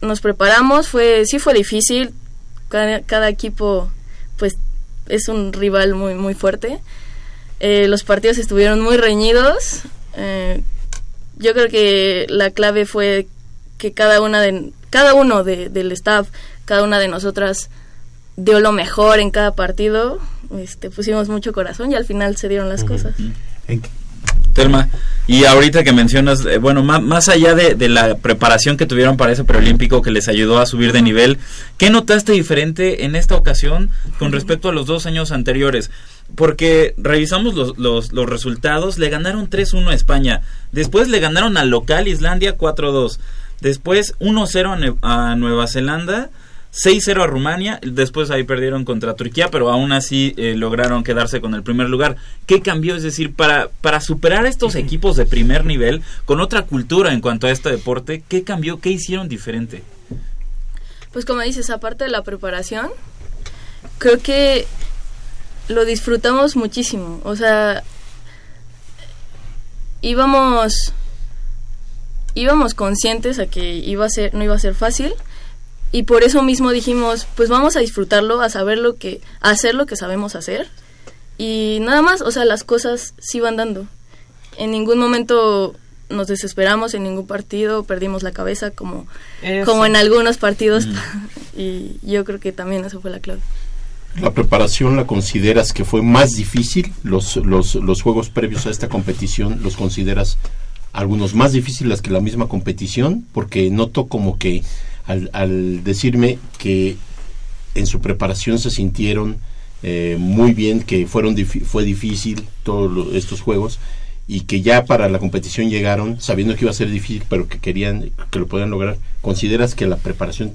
nos preparamos, fue sí fue difícil, cada, cada equipo pues es un rival muy muy fuerte. Eh, los partidos estuvieron muy reñidos. Eh, yo creo que la clave fue que cada una de cada uno de, del staff, cada una de nosotras dio lo mejor en cada partido. Este, pusimos mucho corazón y al final se dieron las cosas. Telma, y ahorita que mencionas, eh, bueno, más, más allá de, de, la preparación que tuvieron para ese preolímpico que les ayudó a subir de nivel, ¿qué notaste diferente en esta ocasión con respecto a los dos años anteriores? Porque revisamos los, los, los resultados, le ganaron 3-1 a España, después le ganaron al local Islandia 4-2, después 1-0 a, a Nueva Zelanda, 6-0 a Rumania, después ahí perdieron contra Turquía, pero aún así eh, lograron quedarse con el primer lugar. ¿Qué cambió? Es decir, para, para superar estos equipos de primer nivel, con otra cultura en cuanto a este deporte, ¿qué cambió? ¿Qué hicieron diferente? Pues como dices, aparte de la preparación, creo que lo disfrutamos muchísimo. O sea, íbamos íbamos conscientes a que iba a ser no iba a ser fácil y por eso mismo dijimos, pues vamos a disfrutarlo, a saber lo que, a hacer lo que sabemos hacer y nada más, o sea, las cosas sí van dando. En ningún momento nos desesperamos en ningún partido, perdimos la cabeza como, como en algunos partidos mm. [laughs] y yo creo que también eso fue la clave. ¿La preparación la consideras que fue más difícil? Los, los, los juegos previos a esta competición, ¿los consideras algunos más difíciles que la misma competición? Porque noto como que al, al decirme que en su preparación se sintieron eh, muy bien, que fueron fue difícil todos estos juegos y que ya para la competición llegaron sabiendo que iba a ser difícil, pero que querían que lo podían lograr. ¿Consideras que la preparación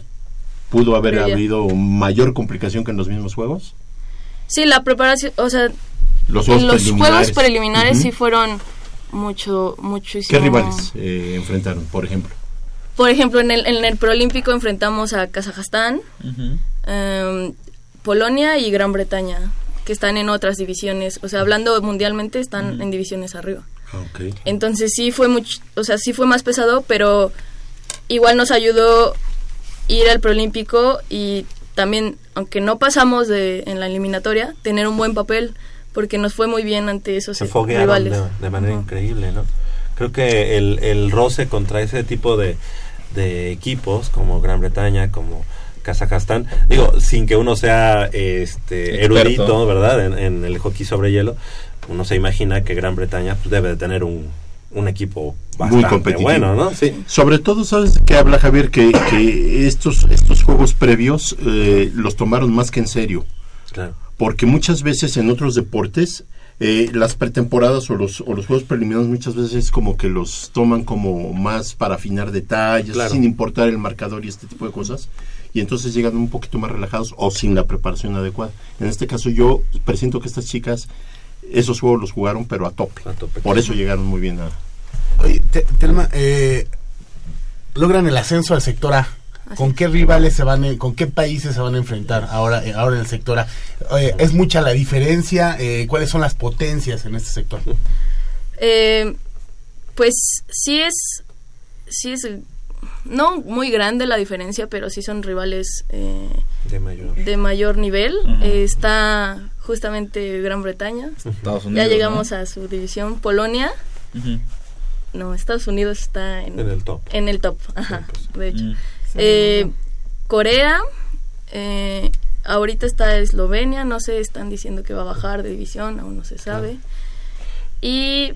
pudo haber Bella. habido mayor complicación que en los mismos juegos? Sí, la preparación, o sea, los juegos los preliminares, juegos preliminares uh -huh. sí fueron mucho, muchísimo. ¿Qué rivales eh, enfrentaron, por ejemplo? Por ejemplo, en el, en el Proolímpico enfrentamos a Kazajstán, uh -huh. eh, Polonia y Gran Bretaña, que están en otras divisiones. O sea, hablando mundialmente, están uh -huh. en divisiones arriba. Okay. Entonces sí fue mucho, o sea, sí fue más pesado, pero igual nos ayudó ir al Proolímpico y también, aunque no pasamos de, en la eliminatoria, tener un buen papel, porque nos fue muy bien ante esos Se rivales. De, de manera uh -huh. increíble, ¿no? Creo que el, el roce contra ese tipo de, de equipos como Gran Bretaña, como Kazajstán, digo, sin que uno sea este erudito, ¿verdad? En, en, el hockey sobre hielo, uno se imagina que Gran Bretaña pues, debe de tener un, un equipo muy competitivo. bueno, ¿no? Sí. Sobre todo, ¿sabes qué habla Javier? Que, que estos, estos juegos previos eh, los tomaron más que en serio. Claro. Porque muchas veces en otros deportes eh, las pretemporadas o los, o los juegos preliminares muchas veces como que los toman como más para afinar detalles, claro. sin importar el marcador y este tipo de cosas. Y entonces llegan un poquito más relajados o sin la preparación adecuada. En este caso yo presiento que estas chicas esos juegos los jugaron pero a tope. A tope Por eso llegaron muy bien a... Oye, Telma, eh, logran el ascenso al sector A. ¿Con qué rivales se van, con qué países se van a enfrentar ahora, eh, ahora en el sector A? Eh, ¿Es mucha la diferencia? Eh, ¿Cuáles son las potencias en este sector? Eh, pues sí es, sí es, no muy grande la diferencia, pero sí son rivales de mayor, de, mayor, nivel. Uh -huh. está justamente Gran Bretaña. Estados ya Unidos, llegamos ¿no? a su división. Polonia. Uh -huh. No, Estados Unidos está en, en, el top. En el top, ajá, sí, pues. de hecho. Eh, Corea, eh, ahorita está Eslovenia, no sé, están diciendo que va a bajar de división, aún no se sabe. Claro. Y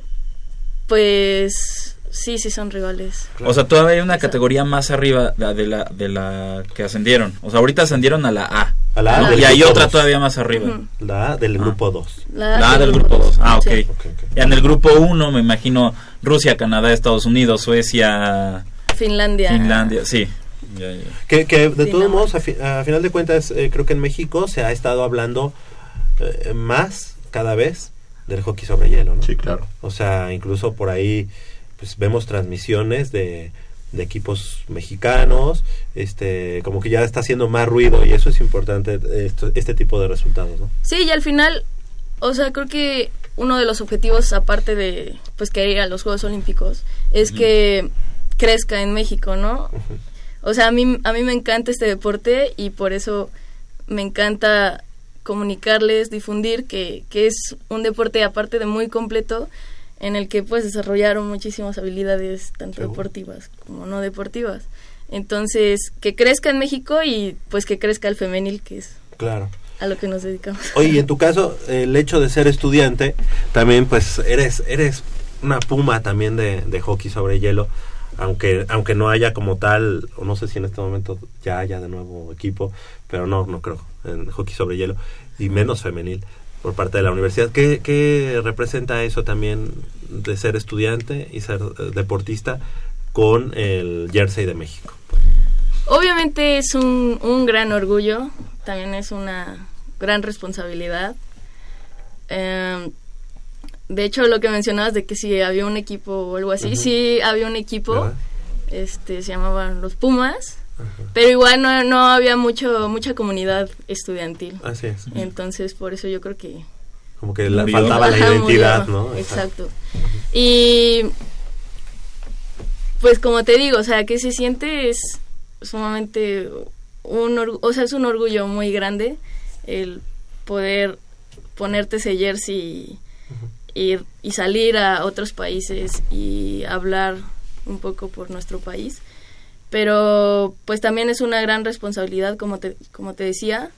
pues sí, sí son rivales. Claro. O sea, todavía hay una categoría más arriba de la, de la que ascendieron. O sea, ahorita ascendieron a la A. A la A ¿no? Y hay otra dos. todavía más arriba. Uh -huh. La A del grupo 2. Ah. La, la, A del, grupo 2. Ah, ok. Sí. okay, okay. Y en el grupo 1 me imagino Rusia, Canadá, Estados Unidos, Suecia... Finlandia. Finlandia, sí. Ya, ya. Que, que, de sí, todos no. modos, a, fi a, final de cuentas, eh, creo que en México se ha estado hablando eh, más cada vez del hockey sobre hielo, ¿no? Sí, claro. O sea, incluso por ahí pues vemos transmisiones de, de equipos mexicanos, este, como que ya está haciendo más ruido y eso es importante, esto, este tipo de resultados, ¿no? Sí, y al final, O sea, creo que uno de los objetivos, aparte de pues querer ir a los Juegos Olímpicos, es que crezca en México, ¿no? O sea, a mí, a mí me encanta este deporte y por eso me encanta comunicarles, difundir que, que es un deporte aparte de muy completo en el que pues desarrollaron muchísimas habilidades tanto deportivas como no deportivas. Entonces, que crezca en México y pues que crezca el femenil, que es Claro. a lo que nos dedicamos. Oye, y en tu caso, el hecho de ser estudiante, también pues eres, eres una puma también de, de hockey sobre hielo, aunque, aunque no haya como tal, o no sé si en este momento ya haya de nuevo equipo, pero no, no creo, en hockey sobre hielo, y menos femenil por parte de la universidad. ¿Qué, qué representa eso también de ser estudiante y ser eh, deportista con el jersey de México? Obviamente es un, un gran orgullo, también es una gran responsabilidad. Eh, de hecho, lo que mencionabas de que si había un equipo o algo así, sí había un equipo, ¿Verdad? este, se llamaban los Pumas, pero igual no, no había mucho mucha comunidad estudiantil. Así es. Entonces, por eso yo creo que Como que la, faltaba la Ajá, identidad, murió, ¿no? Exacto. Y pues como te digo, o sea, que se siente es sumamente un o sea, es un orgullo muy grande el poder ponerte ese jersey y, ir- y salir a otros países y hablar un poco por nuestro país. Pero pues también es una gran responsabilidad, como te, como te decía,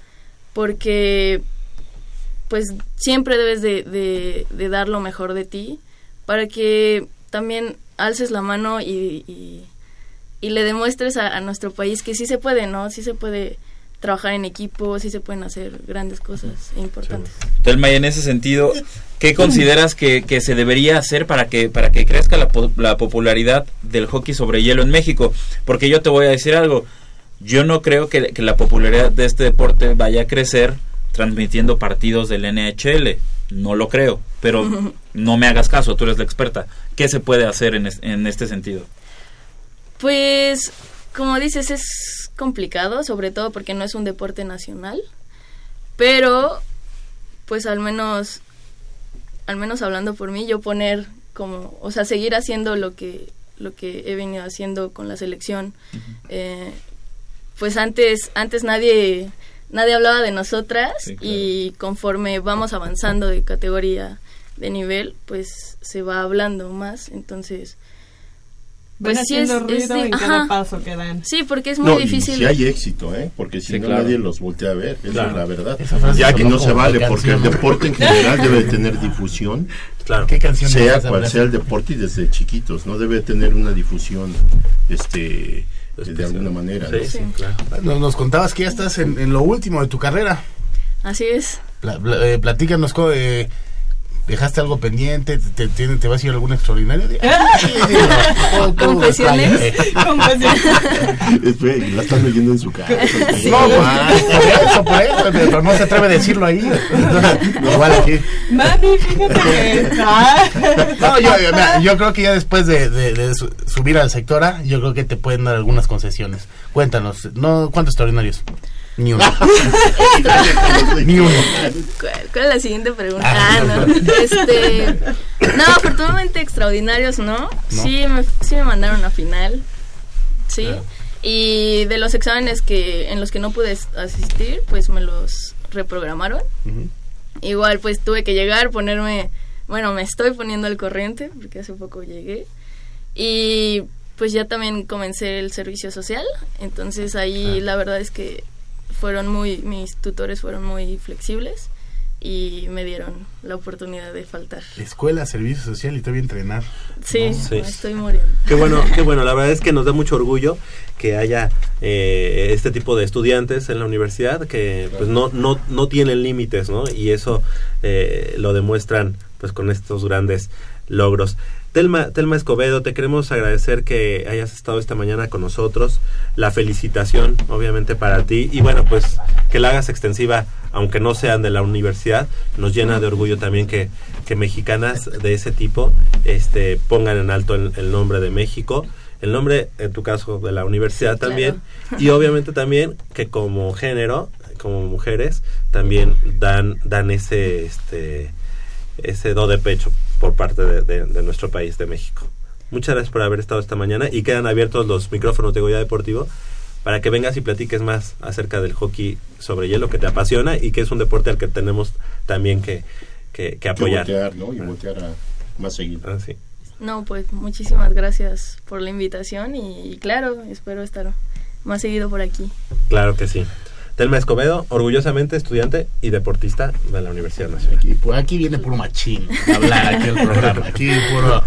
porque pues siempre debes de, de- de dar lo mejor de ti para que también alces la mano y, y, y le demuestres a, a nuestro país que sí se puede, ¿no? Sí se puede trabajar en equipo, sí se pueden hacer grandes cosas importantes. Telma, y en ese sentido, ¿qué consideras que, que se debería hacer para que, para que crezca la, po- la popularidad del hockey sobre hielo en México? Porque yo te voy a decir algo, yo no creo que, que la popularidad de este deporte vaya a crecer transmitiendo partidos del NHL, no lo creo, pero no me hagas caso, tú eres la experta. ¿Qué se puede hacer en, es- en este sentido? Pues, como dices, es complicado, sobre todo porque no es un deporte nacional, pero pues al menos, al menos hablando por mí, yo poner como, o sea, seguir haciendo lo que, lo que he venido haciendo con la selección. Eh, pues antes, antes nadie, nadie hablaba de nosotras Sí, claro. y conforme vamos avanzando de categoría, de nivel, pues se va hablando más, entonces pues sí es, haciendo es ruido de- en cada ajá. paso que dan. Sí, porque es muy No, y difícil. si hay éxito, ¿eh? Porque si Sí, no claro. nadie los voltea a ver, esa Claro. es la verdad. Esa frase Ya que no se vale, porque el deporte en general debe de tener difusión, Claro. ¿Qué canción sea cual sea el deporte y desde chiquitos, no debe tener una difusión este de alguna manera. ¿no? Sí, sí, claro. Nos, nos contabas que ya estás en, en lo último de tu carrera. Así es. Pla- pla- eh, platícanos, eh, ¿dejaste algo pendiente? ¿Te, te, te vas a ir a algún extraordinario? Di- Confesiones. Confesiones. Espera, la están leyendo en su casa. No, pues, por eso, por eso, pero no se atreve a decirlo ahí. Igual aquí. Mami, fíjate que... No, yo, yo- mira, yo creo que ya después de, de- de su- subir al sectora, yo creo que te pueden dar algunas concesiones. Cuéntanos, no ¿cuántos extraordinarios? Ni uno. [laughs] Ni uno. ¿Cuál, cuál es la siguiente pregunta? Ah, Ah, no. Este, no, afortunadamente extraordinarios, ¿no? ¿No? Sí, me, sí me mandaron a final. Sí. Claro. Y de los exámenes que en los que no pude as- asistir, pues me los reprogramaron. Igual pues tuve que llegar, ponerme, bueno, me estoy poniendo al corriente porque hace poco llegué. Y pues ya también comencé el servicio social, entonces ahí Ah. la verdad es que fueron muy, mis tutores fueron muy flexibles y me dieron la oportunidad de faltar. Escuela, servicio social y todavía entrenar. Sí, Sí. me estoy muriendo. Qué bueno, qué bueno. La verdad es que nos da mucho orgullo que haya eh, este tipo de estudiantes en la universidad que pues no no no tienen límites, ¿no? Y eso eh, lo demuestran pues con estos grandes logros. Telma, Telma Escobedo, te queremos agradecer que hayas estado esta mañana con nosotros. La felicitación, obviamente, para ti. Y bueno, pues que la hagas extensiva, aunque no sean de la universidad. Nos llena de orgullo también que, que mexicanas de ese tipo este, pongan en alto el, el nombre de México. El nombre, en tu caso, de la universidad Claro. también. Y obviamente también que como género, como mujeres también dan dan ese este ese do de pecho por parte de, de- de nuestro país de México muchas gracias por haber estado esta mañana y quedan abiertos los micrófonos de Goya Deportivo para que vengas y platiques más acerca del hockey sobre hielo que te apasiona y que es un deporte al que tenemos también que, que, que Que apoyar voltear, ¿no? Y voltear a más seguido. Ah, sí. No, pues muchísimas gracias por la invitación y, y claro, espero estar más seguido por aquí. Claro que sí. Telma Escobedo, orgullosamente estudiante y deportista de la Universidad Nacional. Y pues aquí viene puro machín [laughs] a hablar aquí el programa. Aquí puro.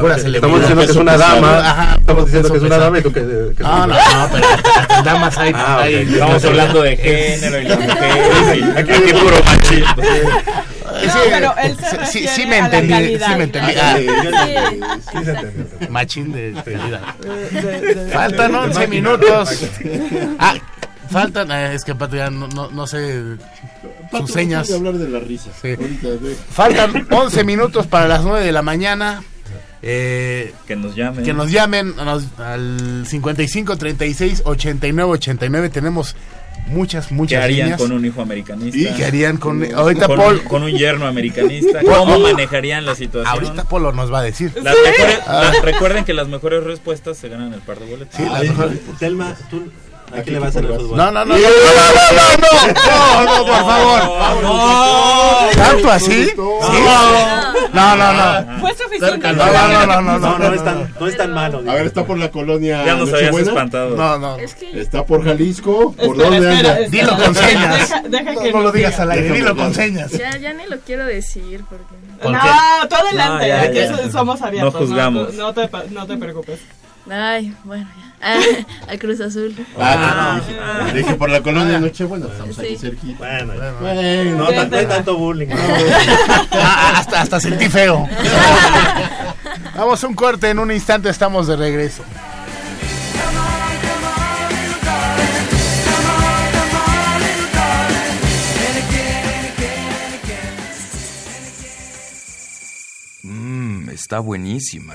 Pura. Estamos diciendo que es una dama. Ajá, Estamos diciendo que es una dama y tú que, que es No, no, no, pero damas hay. Ah, Estamos hablando de género y las mujeres. y Aquí aquí puro machismo. Sí, pero él se sí, sí, me a la entendí, calidad. sí me entendí. Ah, Ah, sí. Sí. Machín de calidad. Faltan 11 minutos. Ah, faltan, eh, es que Pato ya no, no, no sé Pato, sus señas. de hablar de la risa. Sí. Ahorita, de- Faltan 11 minutos para las 9 de la mañana. Eh, Que nos llamen. que nos llamen nos- al 55 36 89 89. Tenemos muchas, ¿Qué muchas harían líneas. con un hijo americanista? ¿Y qué harían con.? Ahorita con, Paul. con un yerno americanista. ¿Cómo manejarían la situación? Ahorita Polo nos va a decir. Las mejores- las- recuerden que las mejores respuestas se ganan el par de boletos. Sí, las Ay, mejores- Telma, tú ¿A qué le vas a hacer el? No, no, no. No, no, no, no. No, no, por favor. No. ¿Tanto así? No, no, no. Fue suficiente. No, no, no, no, no. No es tan, no es tan malo. A ver, está por la colonia. Ya nos habías espantado. No, no. Está por Jalisco. ¿Por dónde anda? Dilo con señas. No lo digas al aire. Dilo con señas. Ya, ya ni lo quiero decir porque. No, tú adelante. Somos abiertos. No juzgamos. No te preocupes. Ay, bueno, ya. Ah, [laughs] a Cruz Azul. Ah, no, dije, dije por la colonia Nochebuena. Estamos aquí Sí. cerquita. Bueno, Bueno, no, tan- no hay tanto bullying. Ah, hasta, hasta sentí feo. [laughs] Vamos a un corte, en un instante estamos de regreso. Mmm, está buenísima.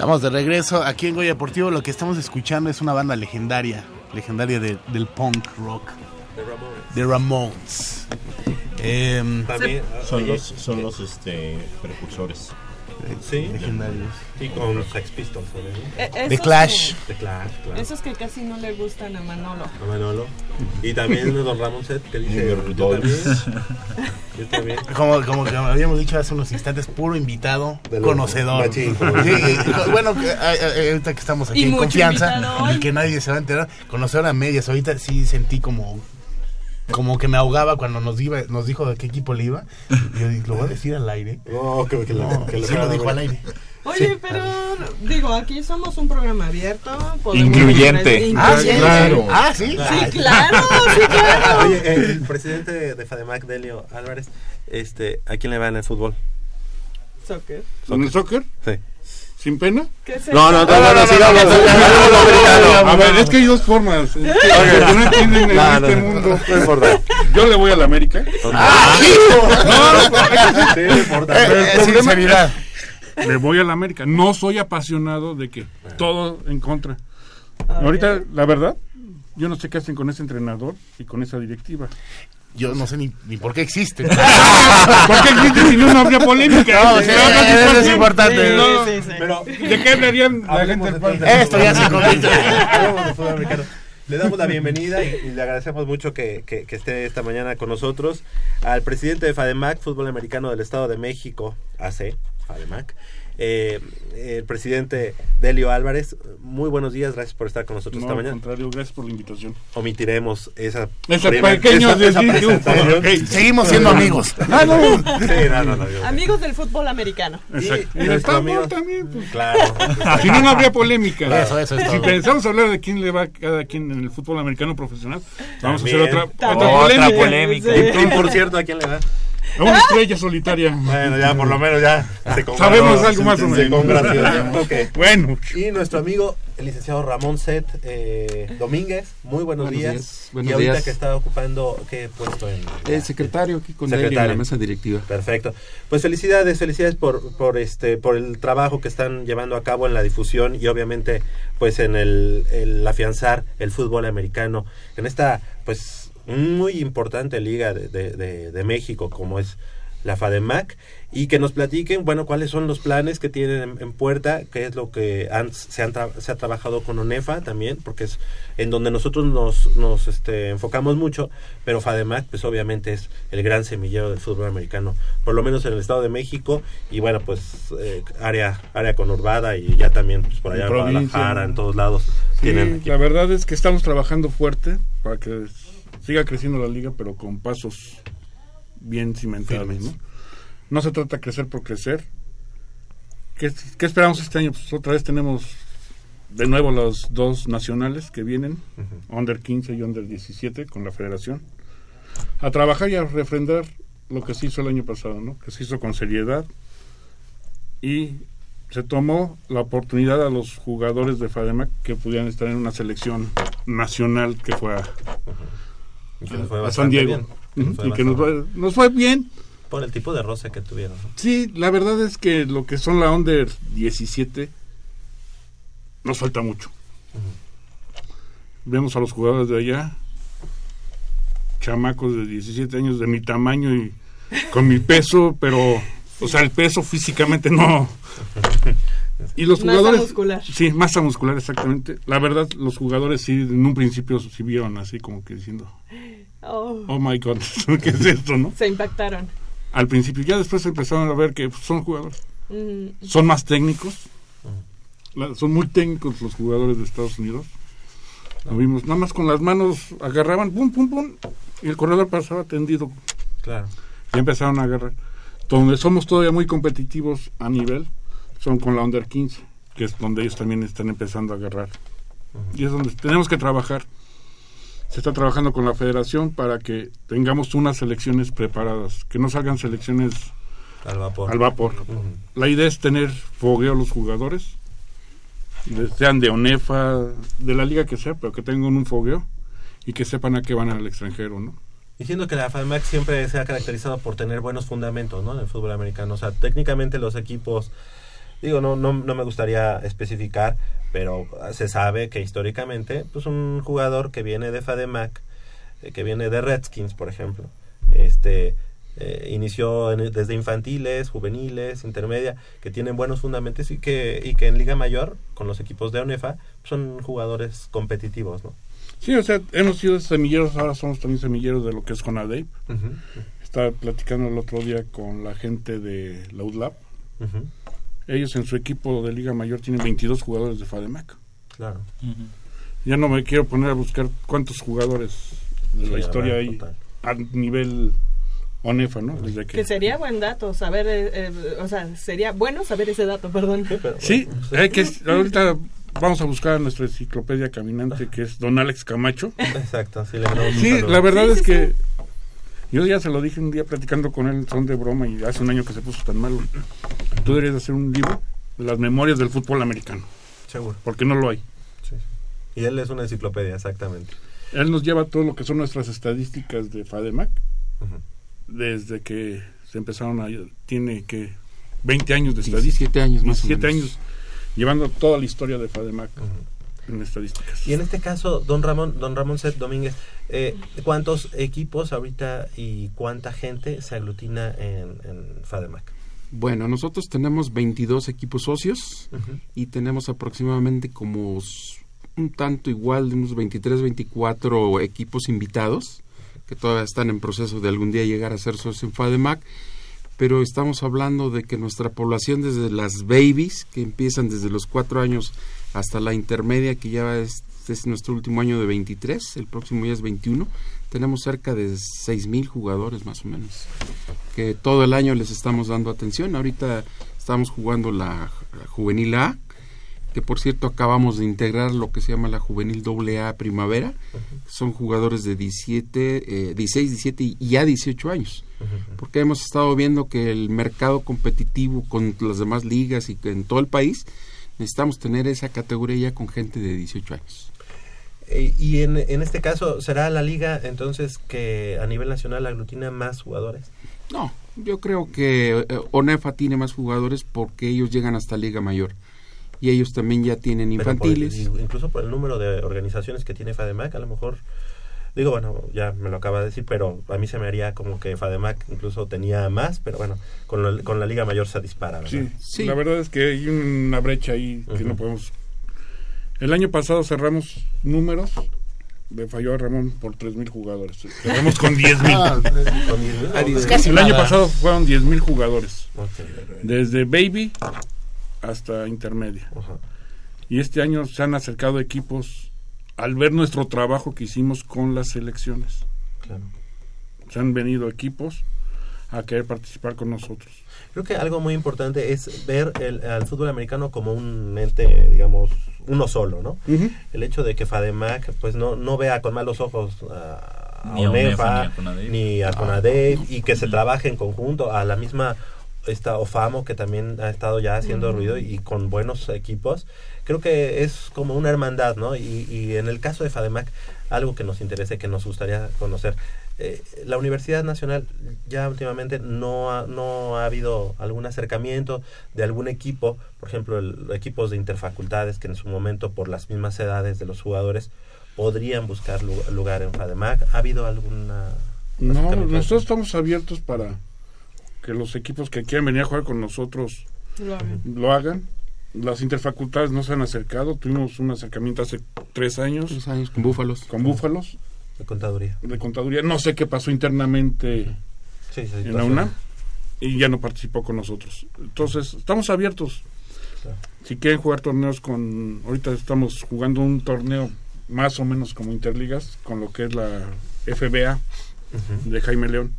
Estamos de regreso aquí en Goya Deportivo. Lo que estamos escuchando es una banda legendaria, legendaria de- del punk rock, The Ramones. Em, También, Son oye, los, son los este, precursores. Sí, legendarios. y con Sex Pistols. ¿no? Eh, The esos Clash. The Clash, claro. Esos que casi no le gustan a Manolo. A Manolo. Y también Don Ramón Set que dice: Yo también. Yo también. Como, como que habíamos dicho hace unos instantes, puro invitado, De conocedor. machín, como- Sí, y co- bueno, que, a- a- ahorita que estamos aquí Y en confianza invitado y que nadie se va a enterar, conocedor a medias. Ahorita sí sentí como como que me ahogaba cuando nos iba, nos dijo de qué equipo le iba. Y yo dije, lo voy a decir al aire. [laughs] No, que, que, lo- No, que lo sí lo dijo al aire. Oye, pero digo, aquí somos un programa abierto. Incluyente. Ah, sí, incluyente. claro. Ah, sí. Sí, claro, sí, [laughs] claro. Oye, el presidente de FADEMAC, Delio Álvarez, este, ¿a quién le va en el fútbol? Soccer. ¿En el soccer? Sí. ¿Sin pena? ¿Qué es No, no, no, no, no, sigamos. A ver, es que hay dos formas. Que no entienden en este mundo. no importa. Yo le voy a la América. Ah, no, no, no Eh, sinceridad. Le voy a la América. No soy apasionado de que todo en contra. Ahorita, la verdad, yo no sé qué hacen con ese entrenador y con esa directiva. Yo no sé ni, ni por qué existe. [laughs] ¿Por qué existe si no, no habría polémica? No, sí, eso es importante. No, Sí, sí, sí. Pero, ¿De qué hablarían la gente? de Esto ya se fútbol. convirtió. Hablemos de fútbol americano. Le damos la bienvenida y, y le agradecemos mucho que, que- que esté esta mañana con nosotros al presidente de FADEMAC, Fútbol Americano del Estado de México, AC, FADEMAC, eh, el presidente Delio Álvarez. Muy buenos días, gracias por estar con nosotros No, esta al mañana. contrario, gracias por la invitación. Omitiremos esa, Ese primer- pequeño esa- esa. Seguimos siendo amigos. Ah, no. Sí, no, no, no, digo. Amigos del fútbol americano. Exacto. Y Y también, pues. Claro. Si no, no habría polémica. Eso, eso es si pensamos hablar de quién le va a cada quien en el fútbol americano profesional, vamos También. a hacer otra, otra Otra polémica. polémica. Y, y por cierto, ¿a quién le da? A una estrella solitaria. Bueno, ya por lo menos ya se. Sabemos algo más o menos. congració, ya. [laughs] Ok. Bueno, Y nuestro amigo, el licenciado Ramón Set eh, Domínguez, muy buenos, Buenos días. días, buenos y ahorita días. que está ocupando, ¿qué puesto en? El secretario aquí con Daily en Secretario. la mesa directiva. Perfecto. Pues felicidades, felicidades por, por este, por el trabajo que están llevando a cabo en la difusión y obviamente, pues en el, el afianzar el fútbol americano en esta, pues muy importante liga de, de, de- de México como es la FADEMAC y que nos platiquen, bueno, cuáles son los planes que tienen en, en puerta, qué es lo que han, se, han tra- se ha trabajado con ONEFA también, porque es en donde nosotros nos, nos este, enfocamos mucho, pero FADEMAC, pues obviamente es el gran semillero del fútbol americano, por lo menos en el Estado de México, y bueno, pues eh, área, área conurbada y ya también pues, por allá en. Guadalajara, en todos lados sí, tienen la verdad es que estamos trabajando fuerte para que siga creciendo la liga, pero con pasos bien cimentados. ¿no? no se trata de crecer por crecer. ¿Qué, qué esperamos este año? Pues otra vez tenemos de nuevo los dos nacionales que vienen, Under 15 y Under 17, con la federación, a trabajar y a refrendar lo que se hizo el año pasado, ¿no? que se hizo con seriedad y se tomó la oportunidad a los jugadores de FADEMAC que pudieran estar en una selección nacional que fue a, a San Diego. bien. Que y que nos fue, nos fue bien. por el tipo de roce que tuvieron. ¿no? Sí, la verdad es que lo que son la Under 17 nos falta mucho. Vemos a los jugadores de allá, chamacos de 17 años de mi tamaño y con mi peso, pero, o sea, el peso físicamente no. [laughs] Y los Masa jugadores. muscular. Sí, masa muscular, exactamente. La verdad, los jugadores sí, en un principio sí vieron así como que diciendo, Oh, oh my god, [laughs] ¿qué es esto, no? se impactaron. Al principio, ya después empezaron a ver que pues, son jugadores Mm, son más técnicos. La- son muy técnicos los jugadores de Estados Unidos. Lo vimos, nada más con las manos agarraban, pum, pum, pum, y el corredor pasaba tendido. Claro. Y empezaron a agarrar. Donde somos todavía muy competitivos a nivel, son con la Under 15, que es donde ellos también están empezando a agarrar. Y es donde tenemos que trabajar. Se está trabajando con la federación para que tengamos unas selecciones preparadas, que no salgan selecciones Al vapor. al vapor. La idea es tener fogueo a los jugadores, sean de ONEFA, de la liga que sea, pero que tengan un fogueo y que sepan a qué van al extranjero, ¿no? Diciendo que la FADMAC siempre se ha caracterizado por tener buenos fundamentos ¿no? en el fútbol americano. O sea, técnicamente los equipos, digo, no, no, no me gustaría especificar, pero se sabe que históricamente, pues un jugador que viene de FADEMAC, eh, que viene de Redskins, por ejemplo, este eh, inició en- desde infantiles, juveniles, intermedia, que tienen buenos fundamentos y que, y que en Liga Mayor, con los equipos de ONEFA, son jugadores competitivos, ¿no? Sí, o sea, hemos sido semilleros, ahora somos también semilleros de lo que es CONADEIP. Ujú. Estaba platicando el otro día con la gente de la UDLAP. Ellos en su equipo de Liga Mayor tienen 22 jugadores de FADEMAC. Claro. Ya no me quiero poner a buscar cuántos jugadores de Sí, la historia hay a nivel ONEFA, ¿no? Desde Que sería buen dato saber, eh, eh, o sea, sería bueno saber ese dato, perdón. Sí, hay que, ahorita vamos a buscar nuestra enciclopedia caminante que es don Alex Camacho. Exacto, sí, le la verdad Sí, es sí, que sí. yo ya se lo dije un día platicando con él, son de broma y hace un año que se puso tan malo. Tú deberías hacer un libro de las memorias del fútbol americano. Seguro. Porque no lo hay. Sí. Y él es una enciclopedia, exactamente. Él nos lleva todo lo que son nuestras estadísticas de FADEMAC. Desde que se empezaron a... Tiene que 20 años de estadísticas. 17 años más o 17 menos. años llevando toda la historia de FADEMAC en estadísticas. Y en este caso, don Ramón, don Ramón Set Domínguez, eh, ¿cuántos equipos ahorita y cuánta gente se aglutina en, en FADEMAC? Bueno, nosotros tenemos 22 equipos socios y tenemos aproximadamente como un tanto igual de unos 23, 24 equipos invitados que todavía están en proceso de algún día llegar a ser socios en FADEMAC, pero estamos hablando de que nuestra población desde las babies, que empiezan desde los 4 años hasta la intermedia, que ya es, es nuestro último año de 23, el próximo ya es 21, tenemos cerca de 6.000 jugadores más o menos, que todo el año les estamos dando atención. Ahorita estamos jugando la, la Juvenil A, que por cierto acabamos de integrar lo que se llama la Juvenil AA Primavera. Son jugadores de 17, eh, 16, 17 y ya 18 años. Porque hemos estado viendo que el mercado competitivo con las demás ligas y que en todo el país necesitamos tener esa categoría ya con gente de 18 años. Eh, y en, en este caso, ¿será la liga entonces que a nivel nacional aglutina más jugadores? No, yo creo que eh, ONEFA tiene más jugadores porque ellos llegan hasta Liga Mayor. Y ellos también ya tienen por- infantiles. incluso por el número de organizaciones que tiene FADEMAC, a lo mejor, digo, bueno, ya me lo acaba de decir, pero a mí se me haría como que FADEMAC incluso tenía más, pero bueno, con, lo- con la Liga Mayor se dispara, ¿verdad? Sí, la verdad es que hay una brecha ahí que no podemos. El año pasado cerramos números. Le falló a Ramón por 3.000 jugadores. Cerramos con 10.000. Ah, con 10,000. Ah, el año pasado fueron 10.000 jugadores. Desde baby hasta intermedia. Y este año se han acercado equipos al ver nuestro trabajo que hicimos con las selecciones. Claro. Se han venido equipos a querer participar con nosotros. Creo que algo muy importante es ver el, al fútbol americano como un ente, digamos, uno solo, ¿no? El hecho de que FADEMAC pues no, no vea con malos ojos a, a Ni a ONEFA, ONEFA, ni a CONADEIP. ni a CONADEIP, y que se trabaje en conjunto a la misma esta OFAMO que también ha estado ya haciendo ruido y con buenos equipos creo que es como una hermandad no y, y en el caso de FADEMAC algo que nos interesa y que nos gustaría conocer eh, la Universidad Nacional ya últimamente no ha, no ha habido algún acercamiento de algún equipo, por ejemplo, el, equipos de interfacultades que en su momento por las mismas edades de los jugadores podrían buscar lu- lugar en FADEMAC. ¿Ha habido alguna No, nosotros estamos abiertos para que los equipos que quieran venir a jugar con nosotros Lo hagan. lo hagan. Las interfacultades no se han acercado. Tuvimos un acercamiento hace tres años. Tres años con Búfalos. Con Búfalos. De contaduría. De contaduría. No sé qué pasó internamente Sí, sí, en la. UNAM y ya no participó con nosotros. Entonces, estamos abiertos. Si quieren jugar torneos con... Ahorita estamos jugando un torneo más o menos como Interligas, con lo que es la FBA de Jaime León.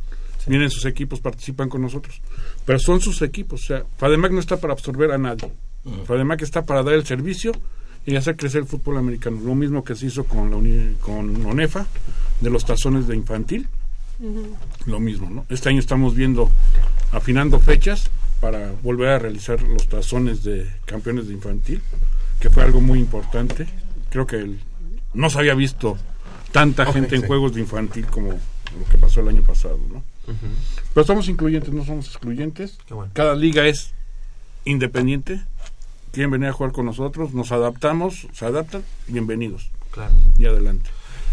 Vienen sus equipos, participan con nosotros. Pero son sus equipos. O sea, FADEMAC no está para absorber a nadie. FADEMAC está para dar el servicio y hacer crecer el fútbol americano. Lo mismo que se hizo con, la uni- con ONEFA, de los tazones de infantil lo mismo, ¿no? Este año estamos viendo, afinando fechas para volver a realizar los tazones de campeones de infantil, que fue algo muy importante. Creo que el- no se había visto tanta gente en sí. juegos de infantil como lo que pasó el año pasado, ¿no? Pero somos incluyentes, no somos excluyentes. Qué bueno. Cada liga es independiente. Quieren venir a jugar con nosotros, nos adaptamos, se adaptan, bienvenidos. Claro. Y adelante.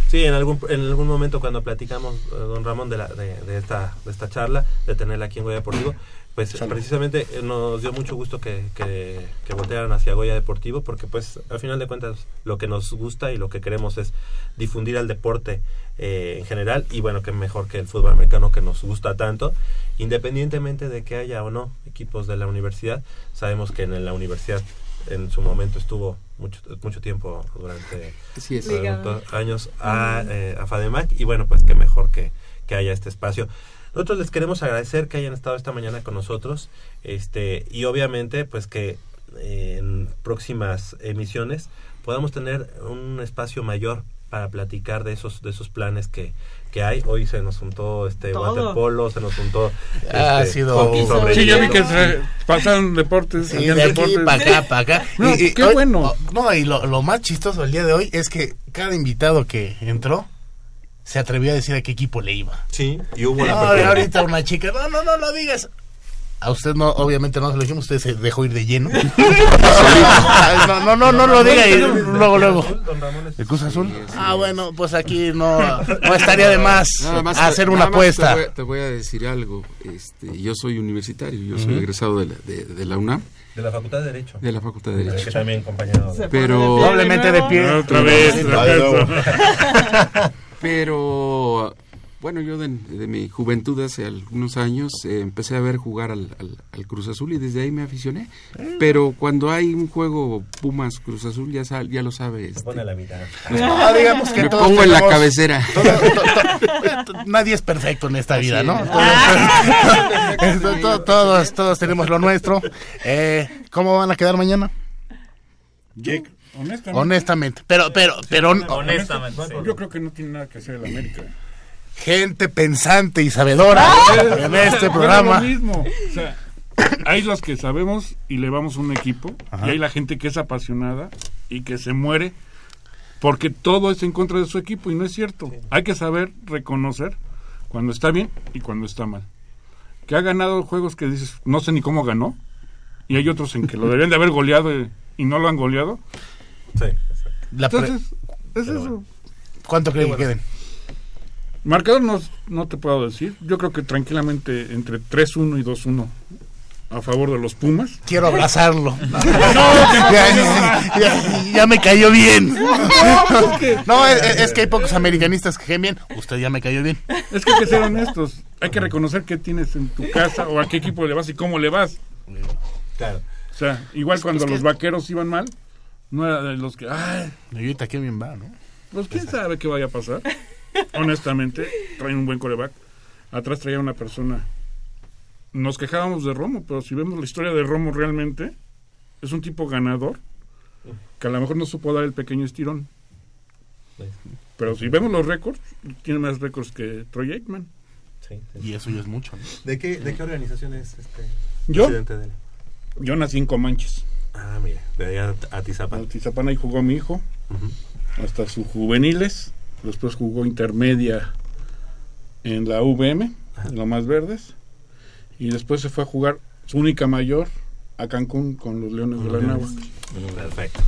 Sí, en algún, en algún momento cuando platicamos, eh, don Ramón, de, la, de, de esta, de esta charla, de tenerla aquí en Goya Deportivo, pues precisamente eh, nos dio mucho gusto que, que, que voltearan hacia Goya Deportivo, porque pues al final de cuentas lo que nos gusta y lo que queremos es difundir al deporte eh, en general, y bueno, que mejor que el fútbol americano que nos gusta tanto, independientemente de que haya o no equipos de la universidad, sabemos que en la universidad en su momento estuvo mucho mucho tiempo durante Ligado. años a, eh, a FADEMAC y bueno pues qué mejor que, que haya este espacio nosotros les queremos agradecer que hayan estado esta mañana con nosotros, este, y obviamente, pues que eh, en próximas emisiones podamos tener un espacio mayor para platicar de esos de esos planes que, que hay. Hoy se nos juntó este Todo. waterpolo, se nos juntó Ha este, sido- Sí, ya vi que se pasaron deportes. Sí, de aquí para acá, para acá. No, Y- y qué hoy- bueno. No, y lo, lo más chistoso del día de hoy es que cada invitado que entró se atrevió a decir a qué equipo le iba. Sí, y hubo No, la apertura. ahorita una chica, no, no, no lo digas. A usted no, obviamente no se lo dijimos, usted se dejó ir de lleno. [laughs] no, no, no, no lo diga y luego, luego. ¿El Cruz Azul? Ah, bueno, pues aquí no, no estaría de más hacer una apuesta. Te voy, te voy a decir algo. Este, yo soy universitario, yo soy egresado de la, de, de la UNAM. De la Facultad de Derecho. De la Facultad de Derecho. Que también compañero. de- Pero Doblemente de pie. Otra vez. [laughs] Pero bueno, yo de, de mi juventud hace algunos años eh, empecé a ver jugar al, al- al Cruz Azul y desde ahí me aficioné. Pero cuando hay un juego Pumas Cruz Azul ya sal- ya lo sabes. este, pone a la mitad. No, digamos que me todos pongo en la cabecera. todo- to- to- nadie es perfecto en esta vida, ¿no? es. Todos, [laughs] to- todos, todos tenemos lo nuestro. Eh, ¿Cómo van a quedar mañana? Honestamente. Honestamente. Pero, pero, pero. Honestamente, sí. Yo creo que no tiene nada que hacer el América. Gente pensante y sabedora en este programa. es lo mismo. O sea, hay los que sabemos y le vamos a un equipo Ajá. y hay la gente que es apasionada y que se muere porque todo es en contra de su equipo y no es cierto. Hay que saber reconocer cuando está bien y cuando está mal. Que ha ganado juegos que dices, no sé ni cómo ganó, y hay otros en que lo deberían de haber goleado y, y no lo han goleado. Sí, La pre- Entonces, es eso. ¿Cuánto creen que bueno. queden? Marcador no, no te puedo decir. Yo creo que tranquilamente entre 3-1 y 2-1 a favor de los Pumas. Quiero abrazarlo. [laughs] [laughs] No, ya, ya- ya me cayó bien. [laughs] No, es que- es, hay pocos americanistas que caen bien. Usted ya me cayó bien. Es que hay que ser honestos. Hay que reconocer qué tienes en tu casa o a qué equipo le vas y cómo le vas. Claro. O sea, igual cuando es que- los vaqueros iban mal, no era de los que, ay, ahorita qué bien va, ¿no? pues quién sabe qué vaya a pasar. [laughs] Honestamente, traen un buen coreback. Atrás traía una persona. Nos quejábamos de Romo, pero si vemos la historia de Romo realmente, es un tipo ganador que a lo mejor no supo dar el pequeño estirón. Pero si vemos los récords, tiene más récords que Troy Aikman. Sí, sí. Y eso ya es mucho, ¿no? ¿De qué, ¿De qué organización es este ¿Yo? presidente de él? Yo nací en Comanches. Ah, mira, de allá a Tizapán. Atizapán ahí jugó mi hijo hasta sus juveniles. Después jugó intermedia en la VM, en lo más verdes. Y después se fue a jugar su única mayor a Cancún con los Leones de la Nahua. Perfecto.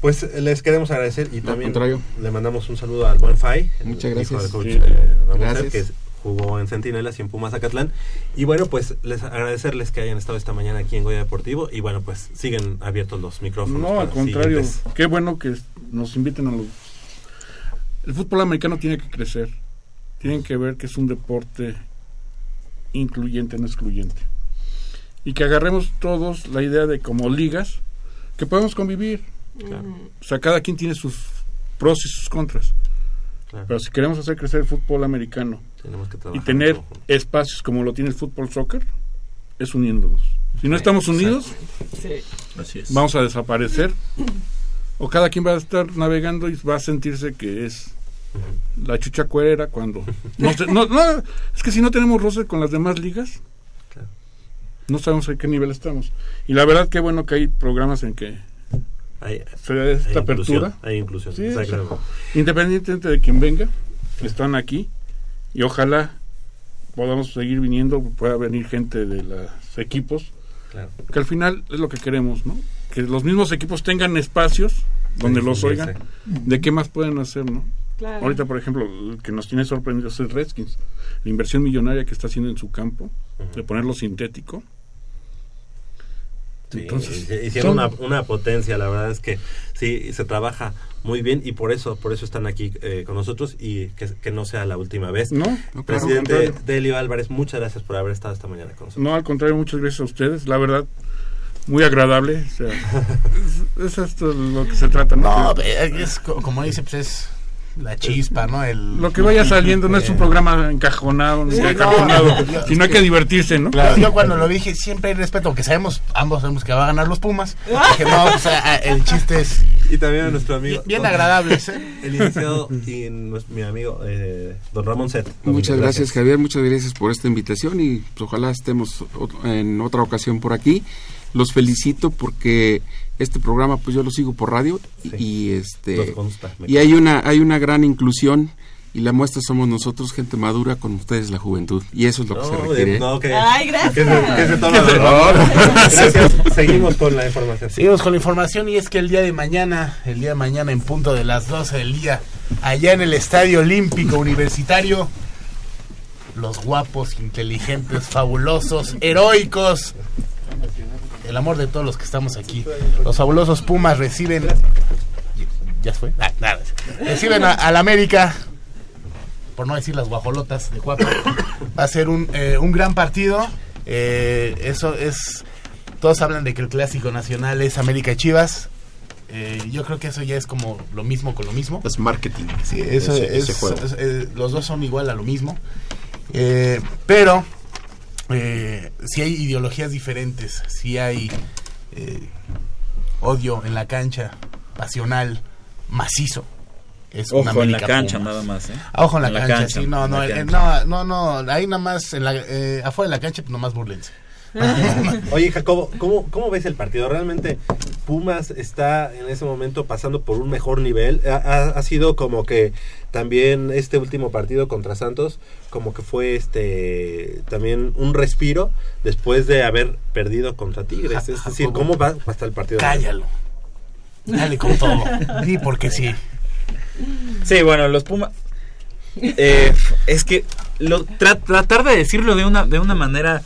Pues les queremos agradecer y también contrario. le mandamos un saludo al buen el Muchas hijo gracias. del coach, Sí. eh, Ramón Gracias. Que jugó en Centinelas y en Pumas Zacatlán. Y bueno, pues les agradecerles que hayan estado esta mañana aquí en Goya Deportivo y bueno, pues siguen abiertos los micrófonos. No, al contrario. Qué bueno que nos inviten a los... El fútbol americano tiene que crecer. Tienen que ver que es un deporte incluyente, no excluyente. Y que agarremos todos la idea de como ligas, que podemos convivir. O sea, cada quien tiene sus pros y sus contras. Claro. Pero si queremos hacer crecer el fútbol americano Tenemos que y tener espacios como lo tiene el fútbol soccer, es uniéndonos. Si no estamos unidos, Sí. vamos a desaparecer. O cada quien va a estar navegando y va a sentirse que es la chucha cuerera cuando... No, sé- no, no, es que si no tenemos roce con las demás ligas, no sabemos a qué nivel estamos. Y la verdad que bueno que hay programas en que Hay, se da esta hay inclusión, apertura. hay inclusión. Sí, independientemente de quien venga, están aquí y ojalá podamos seguir viniendo, pueda venir gente de los equipos, Claro. que al final es lo que queremos, ¿no? Que los mismos equipos tengan espacios donde los oigan. ¿De qué más pueden hacer, no? Claro. Ahorita, por ejemplo, el que nos tiene sorprendidos es Redskins. La inversión millonaria que está haciendo en su campo, de ponerlo sintético. Sí, Entonces, hici- hicieron son- una, una potencia, la verdad es que sí, se trabaja muy bien y por eso por eso están aquí eh, con nosotros y que, que no sea la última vez. No, no, Presidente. Delio Álvarez, muchas gracias por haber estado esta mañana con nosotros. No, al contrario, muchas gracias a ustedes. La verdad, muy agradable. O sea, [laughs] es, es esto lo que se trata. No, ve, es co- como dice, pues es la chispa, ¿no? El, Lo que vaya saliendo no es un programa encajonado, Sí, no, encajonado, yo- sino hay que divertirse, ¿no? Claro, yo [laughs] cuando lo dije siempre hay respeto, aunque sabemos, ambos sabemos que va a ganar los Pumas. [laughs] Dije, no, o sea, el chiste es Y también a nuestro amigo. bien agradables, ¿eh? [laughs] El licenciado y mi amigo, eh, don Ramón Set. Muchas gracias, Javier, muchas gracias por esta invitación y pues, ojalá estemos en otra ocasión por aquí. Los felicito porque este programa pues yo lo sigo por radio y- este consta, y hay una hay una gran inclusión y la muestra somos nosotros gente madura con ustedes la juventud y eso es lo que se requiere. no, que- Ay, gracias. que se- Gracias. Seguimos con la información. Seguimos con la información y es que el día de mañana, el día de mañana en punto de las 12 del día, allá en el Estadio Olímpico Universitario, los guapos, inteligentes, fabulosos, heroicos, el amor de todos los que estamos aquí, los fabulosos Pumas reciben... ¿Ya fue? Ah, nada. Reciben a- al América, por no decir las guajolotas de Cuapa. [coughs] Va a ser un, eh, un gran partido. Eh, eso es todos hablan de que el clásico nacional es América y Chivas. Eh, yo creo que eso ya es como lo mismo con lo mismo. Es marketing. Sí, eso Ese- es, ese juego. es- los dos son igual a lo mismo. Eh, pero eh, si hay ideologías diferentes, si hay eh, odio en la cancha, pasional, macizo. Es Ojo en la cancha Pumas. nada más, ¿eh? Ah, Ojo en la, En la cancha, sí, no, eh, cancha. no, no, no, ahí nada más, en la, eh, afuera de la cancha, pues nomás burlense. [laughs] [laughs] Oye, Jacobo, ¿cómo, ¿cómo ves el partido? ¿Realmente Pumas está en ese momento pasando por un mejor nivel? Ha, ha- ha sido como que también este último partido contra Santos, como que fue este también un respiro después de haber perdido contra Tigres. Es decir, ¿cómo va hasta el partido? Cállalo. Dale con todo. Di porque sí. Sí, bueno, los Pumas. Eh, es que lo, tra- tratar de decirlo de una, de una manera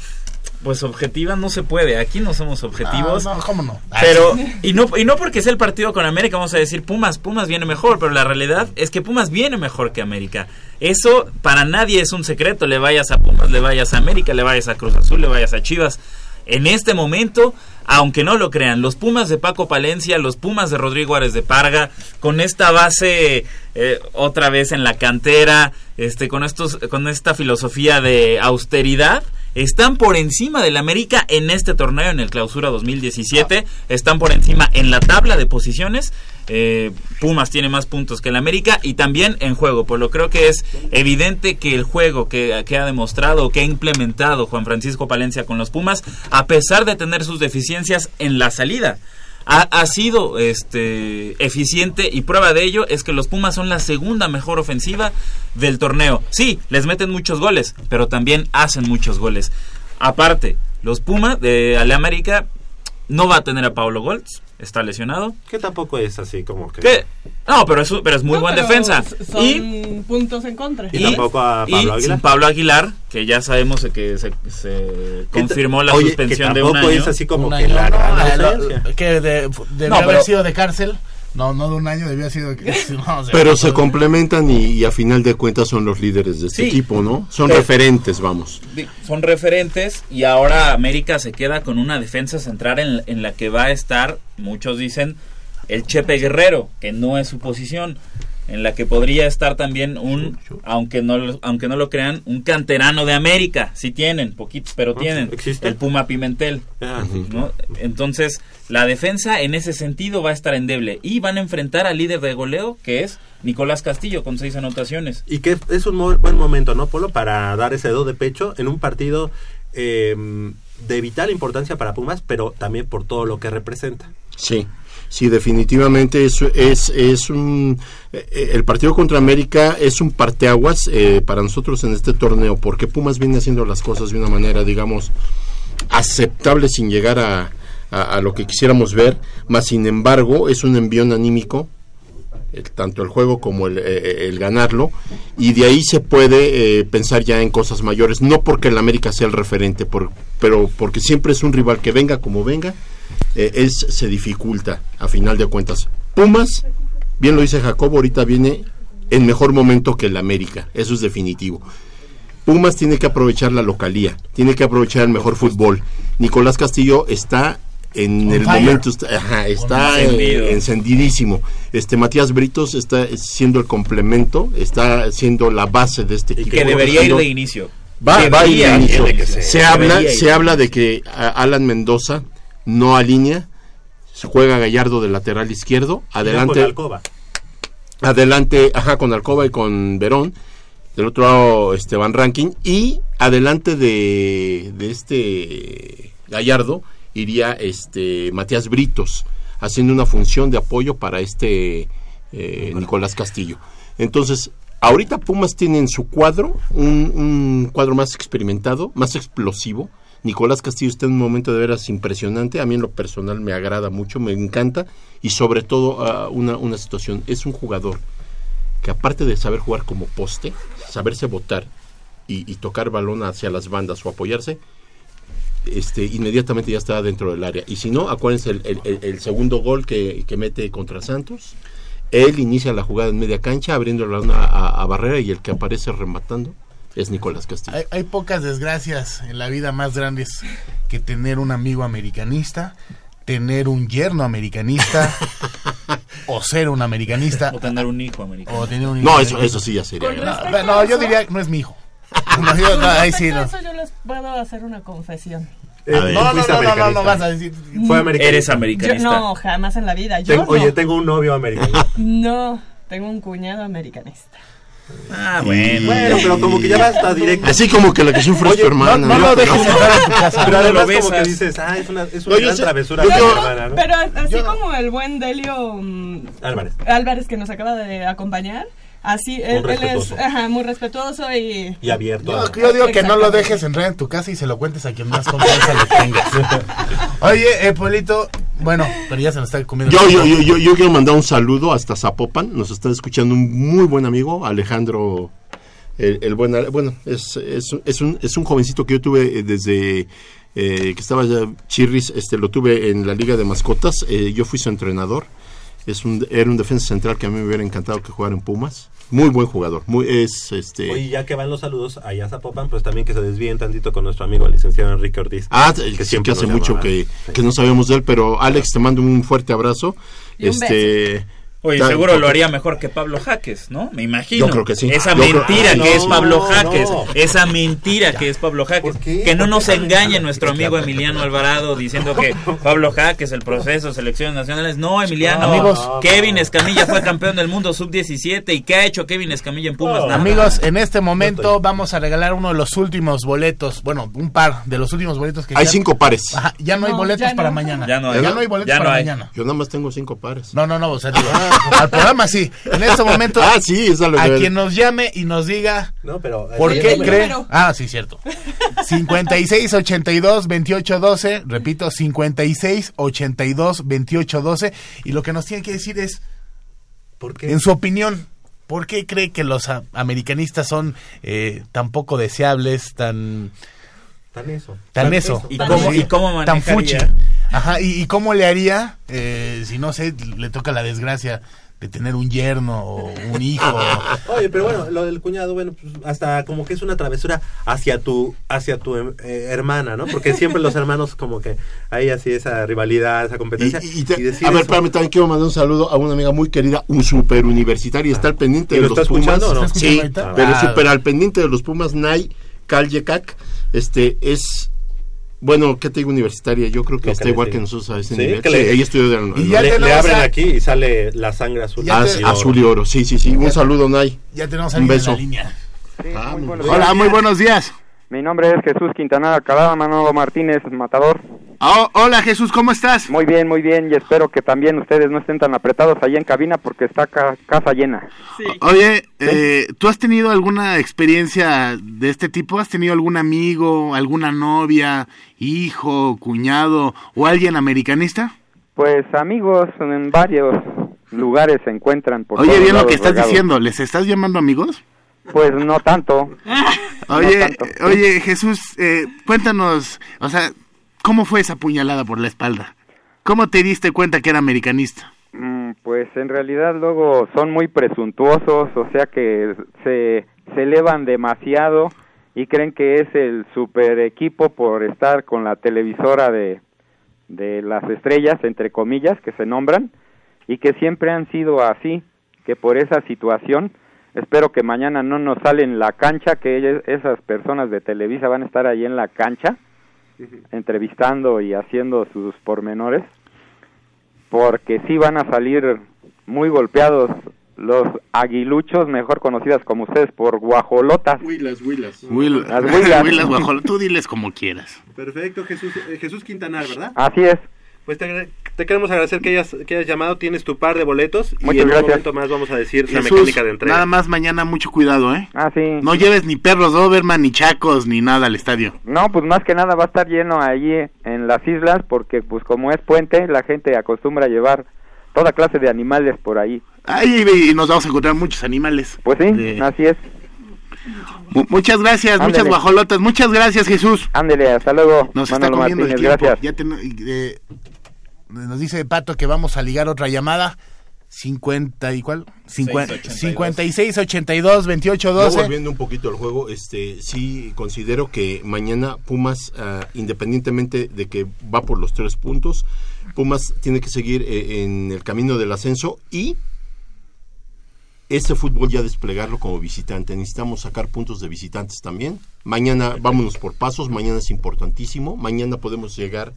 pues objetiva no se puede. Aquí no somos objetivos. Ah, no, ¿cómo no? Pero, y no, y no porque sea el partido con América, vamos a decir Pumas, Pumas viene mejor, pero la realidad es que Pumas viene mejor que América. Eso para nadie es un secreto, le vayas a Pumas, le vayas a América, le vayas a Cruz Azul, le vayas a Chivas. En este momento, aunque no lo crean, los Pumas de Paco Palencia, los Pumas de Rodrigo Ares de Parga, con esta base eh, otra vez en la cantera, este, con estos, con esta filosofía de austeridad, están por encima del América en este torneo, en el Clausura 2017. Están por encima en la tabla de posiciones. Eh, Pumas tiene más puntos que el América y también en juego. Por lo creo que es evidente que el juego que, que ha demostrado, que ha implementado Juan Francisco Palencia con los Pumas, a pesar de tener sus deficiencias en la salida, ha, ha sido este eficiente y prueba de ello es que los Pumas son la segunda mejor ofensiva del torneo. Sí, les meten muchos goles, pero también hacen muchos goles. Aparte, los Pumas de Ale América no va a tener a Paulo Goltz, está lesionado. Que tampoco es así como que... ¿Qué? No, pero es, pero es muy No, buen pero defensa. Son Y puntos en contra. Y tampoco a y Pablo Aguilar. sin Pablo Aguilar, que ya sabemos que se, se confirmó la Oye, que suspensión de un tampoco año. es así como que la no, la- que de, haber pero- sido de cárcel. No, no de un año, haber sido de [laughs] no, o sea, Pero se complementan y, y a final de cuentas son los líderes de este Sí. equipo, ¿no? Son Pero- referentes, vamos. Son referentes y ahora América se queda con una defensa central en, en la que va a estar, muchos dicen, el Chepe Guerrero, que no es su posición, en la que podría estar también un, aunque no, lo- aunque no lo crean, un canterano de América, sí tienen, poquitos, pero Ah, tienen, ¿existe? el Puma Pimentel. Ah, ¿no? Entonces, la defensa en ese sentido va a estar endeble y van a enfrentar al líder de goleo, que es Nicolás Castillo, con seis anotaciones. Y que es un buen momento, ¿no, Polo? Para dar ese do de pecho en un partido eh, de vital importancia para Pumas, pero también por todo lo que representa. Sí, sí, definitivamente es, es, un... eh, el partido contra América es un parteaguas eh, para nosotros en este torneo, porque Pumas viene haciendo las cosas de una manera, digamos, aceptable sin llegar a, a- lo que quisiéramos ver, más sin embargo es un envión anímico, tanto el juego como el, eh, el ganarlo, y de ahí se puede eh, pensar ya en cosas mayores, no porque el América sea el referente, pero porque siempre es un rival que venga como venga, eh, es, se dificulta a final de cuentas. Pumas, bien lo dice Jacobo, ahorita viene en mejor momento que el América, eso es definitivo. Pumas tiene que aprovechar la localía, tiene que aprovechar el mejor fútbol. Nicolás Castillo está en On el fire. momento está, ajá, está eh, Encendido. encendidísimo. Este Matías Britos está siendo el complemento, está siendo la base de este Y equipo. que debería ir Trabajando- de inicio. Va, va a ir de inicio. Se habla, ir se de habla de que Alan Mendoza no alinea, se juega Gallardo de lateral izquierdo, adelante, con Alcoba. adelante, ajá, con Alcoba y con Verón, del otro lado Esteban Ranking, y adelante de, de este Gallardo iría este Matías Britos, haciendo una función de apoyo para este eh, Nicolás Castillo. Entonces, ahorita Pumas tiene en su cuadro un, un cuadro más experimentado, más explosivo. Nicolás Castillo está en un momento de veras impresionante. A mí en lo personal me agrada mucho, me encanta. Y sobre todo ah, una, una situación, es un jugador que aparte de saber jugar como poste, saberse botar y, tocar balón hacia las bandas o apoyarse, este, inmediatamente ya está dentro del área. Y si no, acuérdense el, el- el- segundo gol que, que mete contra Santos. Él inicia la jugada en media cancha, abriendo la a, a Barrera y el que aparece rematando es Nicolás Castillo. Hay, hay pocas desgracias en la vida más grandes que tener un amigo americanista, tener un yerno americanista, [laughs] o ser un americanista. O tener un hijo americano. O tener un No, eso- americanista. eso sí ya sería grave. No, yo diría que no es mi hijo. No, yo- no, ahí sí, no. eso yo les puedo hacer una confesión. Eh, ver. No, no, no, no, no, americanista. vas a decir. Fue americanista. Eres Yo, americanista. no, jamás en la vida. Yo Tengo- no. Oye, tengo un novio americano. No, tengo un cuñado americanista. Ah, bueno. Bueno, pero como que ya va hasta directo. Así como que la que sufre es tu hermana. no lo dejes entrar en tu casa. Pero No además como que dices, ah, es una, es No, una yo gran sé- travesura yo- de mi yo- hermana, ¿no? Pero así como el buen Delio mm, Álvarez. Álvarez que nos acaba de acompañar, así él, él es ajá, muy respetuoso y... Y abierto. Yo, a- yo digo que no lo dejes entrar en tu casa y se lo cuentes a quien más confianza le tengas. [laughs] Oye, eh, Polito, bueno, pero ya se nos está comiendo. Yo, yo, yo, yo, yo quiero mandar un saludo hasta Zapopan. Nos está escuchando un muy buen amigo, Alejandro. El, el buen, bueno, es, es, un- es, un, es un jovencito que yo tuve eh, desde eh, que estaba ya Chirris, este, lo tuve en la Liga de Mascotas. eh, yo fui su entrenador. Es un, era un defensa central que a mí me hubiera encantado que jugara en Pumas. Muy buen jugador. Muy, es, este, Oye, ya que van los saludos allá a Zapopan, pues también que se desvíen tantito con nuestro amigo el licenciado Enrique Ortiz. Ah, el que, que nos hace mucho que, que no sabemos de él, pero Alex, te mando un fuerte abrazo. Y un este, Oye, seguro lo haría mejor que Pablo Jaques, ¿no? Me imagino. Yo creo que sí. Esa Yo creo- mentira Ah, que no, es Pablo Jaques. no. Esa mentira que es Pablo Jaques. Que no ¿Por nos engañe nuestro amigo Emiliano Alvarado diciendo que [laughs] Pablo Jaques, el proceso, selecciones nacionales. No, Emiliano. Amigos. Kevin Escamilla fue campeón del mundo sub-17. ¿Y qué ha hecho Kevin Escamilla en Pumas? Nada. Amigos, en este momento vamos a regalar uno de los últimos boletos. Bueno, un par de los últimos boletos que Hay ya- cinco pares. Ajá, ya no hay boletos ya para mañana. Ya no hay. Ya no hay boletos Ya no para hay. mañana. Yo nada más tengo cinco pares. No, no, no, o sea, digo, [laughs] al programa sí. En este momento, Ah, sí, esa lo a que- quien nos llame y nos diga No, pero... por eh, qué número. cree. número. Ah, sí, cierto. 56 82 28 12. Repito, 56 82 28 12. Y lo que nos tiene que decir es, ¿Por qué? en su opinión, ¿por qué cree que los americanistas son eh, tan poco deseables, tan Tan eso. tan eso, ¿Y tan- cómo- y cómo tan manejaría? fuchi? Ajá, y, y cómo le haría eh, si no sé, le toca la desgracia de tener un yerno o un hijo. [laughs] Oye, pero bueno, lo del cuñado, bueno, pues hasta como que es una travesura hacia tu hacia tu eh, hermana, ¿no? Porque siempre los hermanos como que hay así esa rivalidad, esa competencia. y- y te- a ver, eso- espérame, también quiero mandar un saludo a una amiga muy querida, un super universitaria, está al pendiente ¿Y de lo los Pumas. no? ¿Está Sí, pero Ah. super al pendiente de los Pumas, Nay Kaljekak, este es bueno, ¿qué te digo universitaria? Yo creo que Lo está que igual que nosotros a ese Sí, nivel. Sí, le- ella estudió de Y ya le, le abren a- aquí y sale la sangre azul. Ah, sí, azul y oro, sí, sí, sí. Un saludo, Nay. Ya tenemos Un alguien en beso. la línea. Ah, muy. Hola, muy buenos días. Mi nombre es Jesús Quintanada Calada, Manolo Martínez, Matador. Oh, hola Jesús, ¿cómo estás? Muy bien, muy bien, y espero que también ustedes no estén tan apretados allá en cabina porque está ca- casa llena. Oye, eh, ¿tú has tenido alguna experiencia de este tipo? ¿Has tenido algún amigo, alguna novia, hijo, cuñado o alguien americanista? Pues amigos en varios lugares se encuentran por Oye, bien lo que estás regados. diciendo, ¿les estás llamando amigos? Pues no tanto. [laughs] Oye, No tanto. oye Jesús, eh, cuéntanos, o sea, ¿cómo fue esa puñalada por la espalda? ¿Cómo te diste cuenta que era americanista? Mm, Pues en realidad luego son muy presuntuosos, o sea que se, se elevan demasiado y creen que es el super equipo por estar con la televisora de de las estrellas, entre comillas, que se nombran, y que siempre han sido así, que por esa situación, espero que mañana no nos salen la cancha, que ellas- esas personas de Televisa van a estar ahí en la cancha, entrevistando y haciendo sus pormenores, porque sí van a salir muy golpeados los aguiluchos, mejor conocidas como ustedes por guajolotas. Huilas, huilas. Will, Las huilas. [laughs] Huilas, guajolo, tú diles como quieras. Perfecto, Jesús, eh, Jesús Quintanar, ¿verdad? Así es. Pues te, queremos agradecer que hayas, que hayas llamado, tienes tu par de boletos y Muchas en gracias. un momento más vamos a decir la mecánica de entrega. nada más mañana mucho cuidado, ¿eh? Ah, sí. No lleves ni perros Doberman, ni chacos, ni nada al estadio. No, pues más que nada va a estar lleno allí en las islas porque pues como es puente la gente acostumbra a llevar toda clase de animales por ahí. Ay, y nos vamos a encontrar muchos animales. Pues sí, De- así es. Mu- muchas gracias, muchas guajolotas. Muchas gracias, Jesús. Ándele, hasta luego. Nos está comiendo el Martínez, tiempo. gracias. Ya eh, nos dice Pato que vamos a ligar otra llamada. 50 y cuál? Cincuenta- 82. 56 82 28 Yo 12. volviendo un poquito al juego, este sí considero que mañana Pumas, ah, independientemente de que va por los tres puntos, Pumas tiene que seguir eh, en el camino del ascenso y este fútbol ya desplegarlo como visitante. Necesitamos sacar puntos de visitantes también. Mañana vámonos por pasos, mañana es importantísimo. Mañana podemos llegar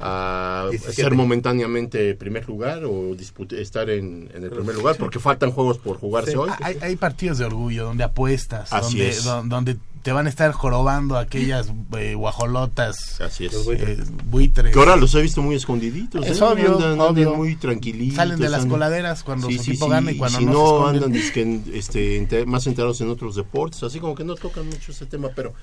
a 17. ser momentáneamente primer lugar o estar en, en el primer lugar porque faltan juegos por jugarse Sí, hoy. Hay, hay partidos de orgullo donde apuestas, Así donde, es. don- donde te van a estar jorobando aquellas eh, guajolotas, Así es. eh, buitres. Que ahora los he visto muy escondiditos. Es ¿eh? obvio, Andan- muy tranquilitos. Salen de las andan- coladeras cuando Sí, su sí, equipo sí, gana y cuando si no, se no esconden. andan dizque, en- este, más enterados en otros deportes, así como que no tocan mucho ese tema, pero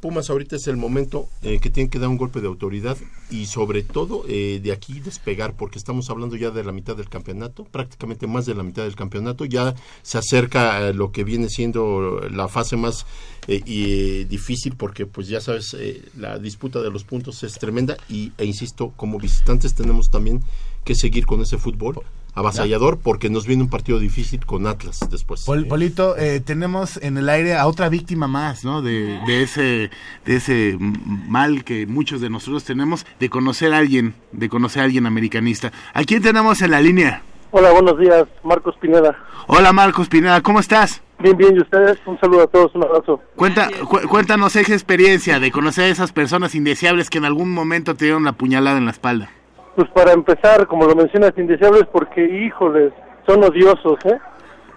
Pumas ahorita es el momento eh, que tienen que dar un golpe de autoridad y sobre todo eh, de aquí despegar, porque estamos hablando ya de la mitad del campeonato, prácticamente más de la mitad del campeonato, ya se acerca a lo que viene siendo la fase más eh, eh, difícil, porque pues ya sabes, eh, la disputa de los puntos es tremenda y, e insisto, como visitantes tenemos también que seguir con ese fútbol avasallador, porque nos viene un partido difícil con Atlas después. Pol- Polito, eh, tenemos en el aire a otra víctima más, ¿no? De, de ese de ese mal que muchos de nosotros tenemos de conocer a alguien, de conocer a alguien americanista. ¿A quién tenemos en la línea? Hola, buenos días, Marcos Pineda. Hola Marcos Pineda, ¿cómo estás? Bien, bien, ¿y ustedes? Un saludo a todos, un abrazo. Cuenta, cu- cuéntanos esa experiencia de conocer a esas personas indeseables que en algún momento te dieron una puñalada en la espalda. Pues para empezar, como lo mencionas, indeseables porque, híjoles, son odiosos, ¿eh?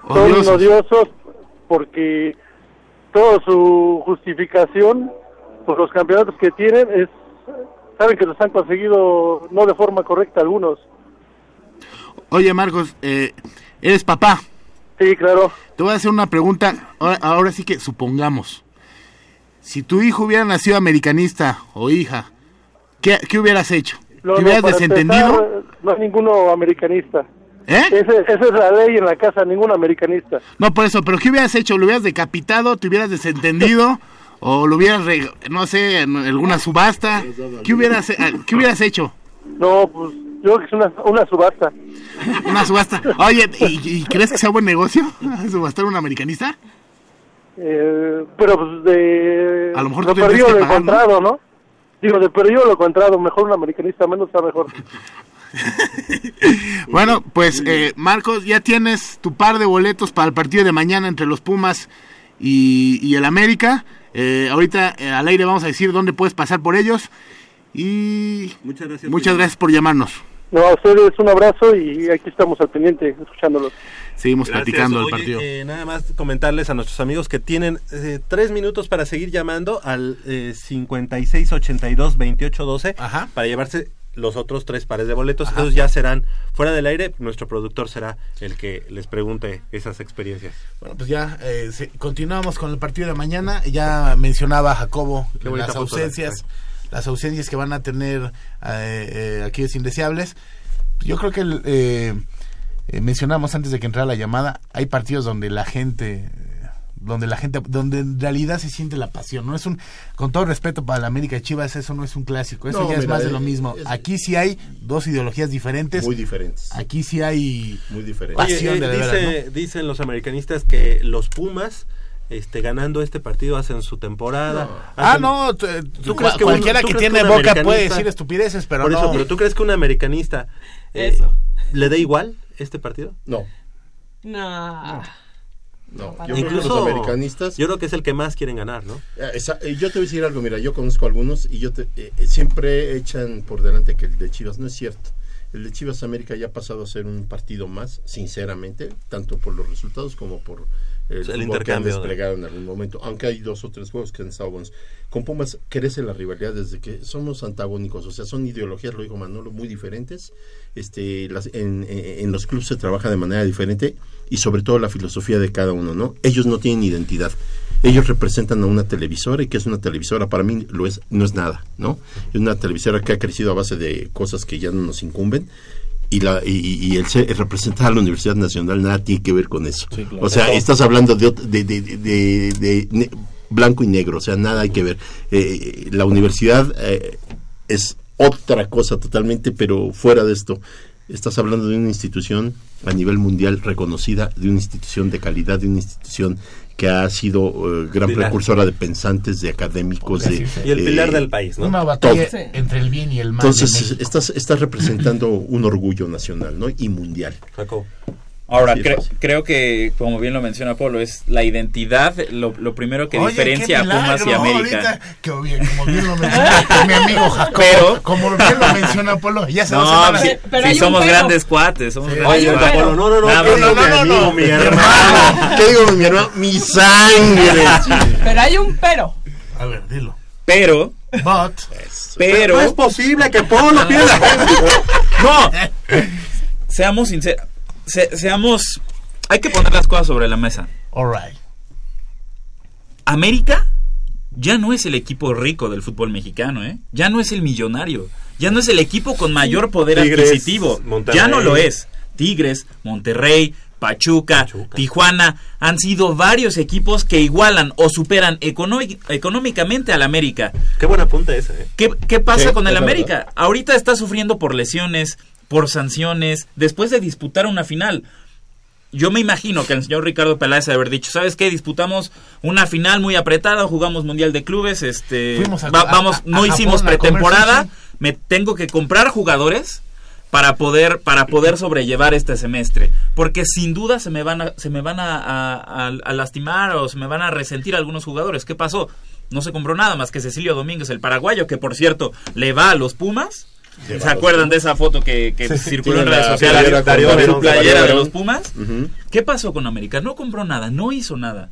Odiosos. Son odiosos porque toda su justificación por los campeonatos que tienen es, saben que los han conseguido no de forma correcta algunos. Oye Marcos, eh, eres papá. Sí, claro. Te voy a hacer una pregunta, ahora, ahora sí que supongamos. Si tu hijo hubiera nacido americanista o hija, ¿qué, qué hubieras hecho? No, ¿Te hubieras desentendido? empezar, no hay ninguno americanista. ¿Eh? Ese- esa es la ley en la casa, ningún americanista. No, por eso, pero ¿qué hubieras hecho? ¿Lo hubieras decapitado? ¿Te hubieras desentendido? [laughs] ¿O lo hubieras, reg- no sé, en alguna subasta? ¿Qué hubieras, ¿qué hubieras hecho? No, pues yo creo que es una, una subasta. Una subasta. [laughs] Oye, ¿y, y crees que sea buen negocio subastar un americanista? Eh, pero pues de... A lo mejor de tú perdido que lo encontrado, ¿no? Digo, de perdido lo encontrado, mejor un americanista, menos está mejor. [laughs] Bueno, pues eh, Marcos, ya tienes tu par de boletos para el partido de mañana entre los Pumas y, y el América. Eh, ahorita eh, al aire vamos a decir dónde puedes pasar por ellos. Y Muchas gracias. muchas gracias por llamarnos. No, a ustedes un abrazo y aquí estamos al pendiente, escuchándolos. Seguimos Gracias. platicando del Oye, partido. eh, nada más comentarles a nuestros amigos que tienen eh, tres minutos para seguir llamando al eh, 5682-2812 para llevarse los otros tres pares de boletos. Ajá. Esos ya serán fuera del aire. Nuestro productor será el que les pregunte esas experiencias. Bueno, pues ya eh, continuamos con el partido de mañana. Ya mencionaba Jacobo Qué las ausencias, las ausencias que van a tener eh, eh, aquí es indeseables. Yo creo que el, eh, eh, mencionamos antes de que entrara la llamada, hay partidos donde la gente donde la gente donde en realidad se siente la pasión no es un con todo respeto para la América y Chivas eso no es un clásico eso No, ya es más de lo mismo es- aquí sí hay dos ideologías diferentes Muy diferentes. aquí sí hay Muy diferentes. Oye, pasión eh, de, de veras, dice- Dicen los americanistas que los Pumas este, ganando este partido hacen su temporada. Ah, hacen- no, tú- tú- crees que cualquiera un- tú que crees tiene boca puede decir estupideces, pero Por no. eso, pero tú crees que un americanista eh, Eso. le da igual este partido? No. No. No, yo creo que Incluso los americanistas Yo creo que es el que más quieren ganar, ¿no? Eh, esa- eh, yo te voy a decir algo, mira, yo conozco algunos y yo te, eh, eh, siempre echan por delante que el de Chivas no es cierto. El de Chivas América ya ha pasado a ser un partido más, sinceramente, tanto por los resultados como por el, El fútbol que han intercambio de- desplegado en algún momento. Aunque hay dos o tres juegos que han estado buenos. Con Pumas crece la rivalidad desde que somos antagónicos, o sea, son ideologías, lo dijo Manolo, muy diferentes. Este, las- en, en- en los clubes se trabaja de manera diferente y sobre todo la filosofía de cada uno, ¿no? Ellos no tienen identidad. Ellos representan a una televisora y que es una televisora para mí lo es no es nada, ¿no? Es una televisora que ha crecido a base de cosas que ya no nos incumben y la y, y- el, el representar a la Universidad Nacional nada tiene que ver con eso. claro. O sea, estás hablando de, de, de- blanco y negro, o sea, nada hay que ver. Eh, la universidad eh, es otra cosa totalmente, pero fuera de esto. Estás hablando de una institución a nivel mundial reconocida, de una institución de calidad, de una institución que ha sido eh, gran Pilar. precursora de pensantes, de académicos. de, Y el pilar eh, del país, ¿no? Una batalla todo. entre el bien y el mal. Entonces, en estás, estás representando un orgullo nacional ¿no? y mundial. Ahora, cre- fácil. creo que, como bien lo menciona Polo, es la identidad lo, lo primero que Oye, diferencia a Pumas y América. ahorita, que bien, como bien lo menciona mi amigo Jacobo, Pero- como bien lo menciona Polo, ya se No, semanas. si, si somos grandes cuates, somos Sí. grandes Oye, cuates. Polo, no, no, no, Nada ¿qué digo mi mi amigo, amigo, mi [laughs] mi hermano? ¿Qué digo, mi hermano? Mi sangre. [laughs] Pero hay un pero. A ver, dilo. Pero, But, pero... No es posible que Polo pierda. [laughs] No, seamos sinceros, se- seamos... Hay que poner las cosas sobre la mesa. alright. América ya no es el equipo rico del fútbol mexicano, ¿eh? Ya no es el millonario. Ya no es el equipo con mayor poder Tigres, adquisitivo. Monterrey. Ya no lo es. Tigres, Monterrey, Pachuca, Tijuana han sido varios equipos que igualan o superan económic- económicamente al América. Qué buena punta esa, ¿eh? ¿Qué, qué pasa Sí, con el América? Ahorita está sufriendo por lesiones, por sanciones, después de disputar una final. Yo me imagino que el señor Ricardo Peláez haber dicho, ¿sabes qué? Disputamos una final muy apretada, jugamos Mundial de Clubes, este a- va- a- vamos, a- no hicimos Japón pretemporada, me tengo que comprar jugadores para poder para poder sobrellevar este semestre, porque sin duda se me van a se me van a lastimar o se me van a resentir algunos jugadores. ¿Qué pasó? No se compró nada más que Cecilio Domínguez, el paraguayo, que por cierto le va a los Pumas. ¿Se acuerdan de esa foto que, que Sí, circuló en redes sociales con su playera de los Pumas? ¿Qué pasó con América? No compró nada, no hizo nada.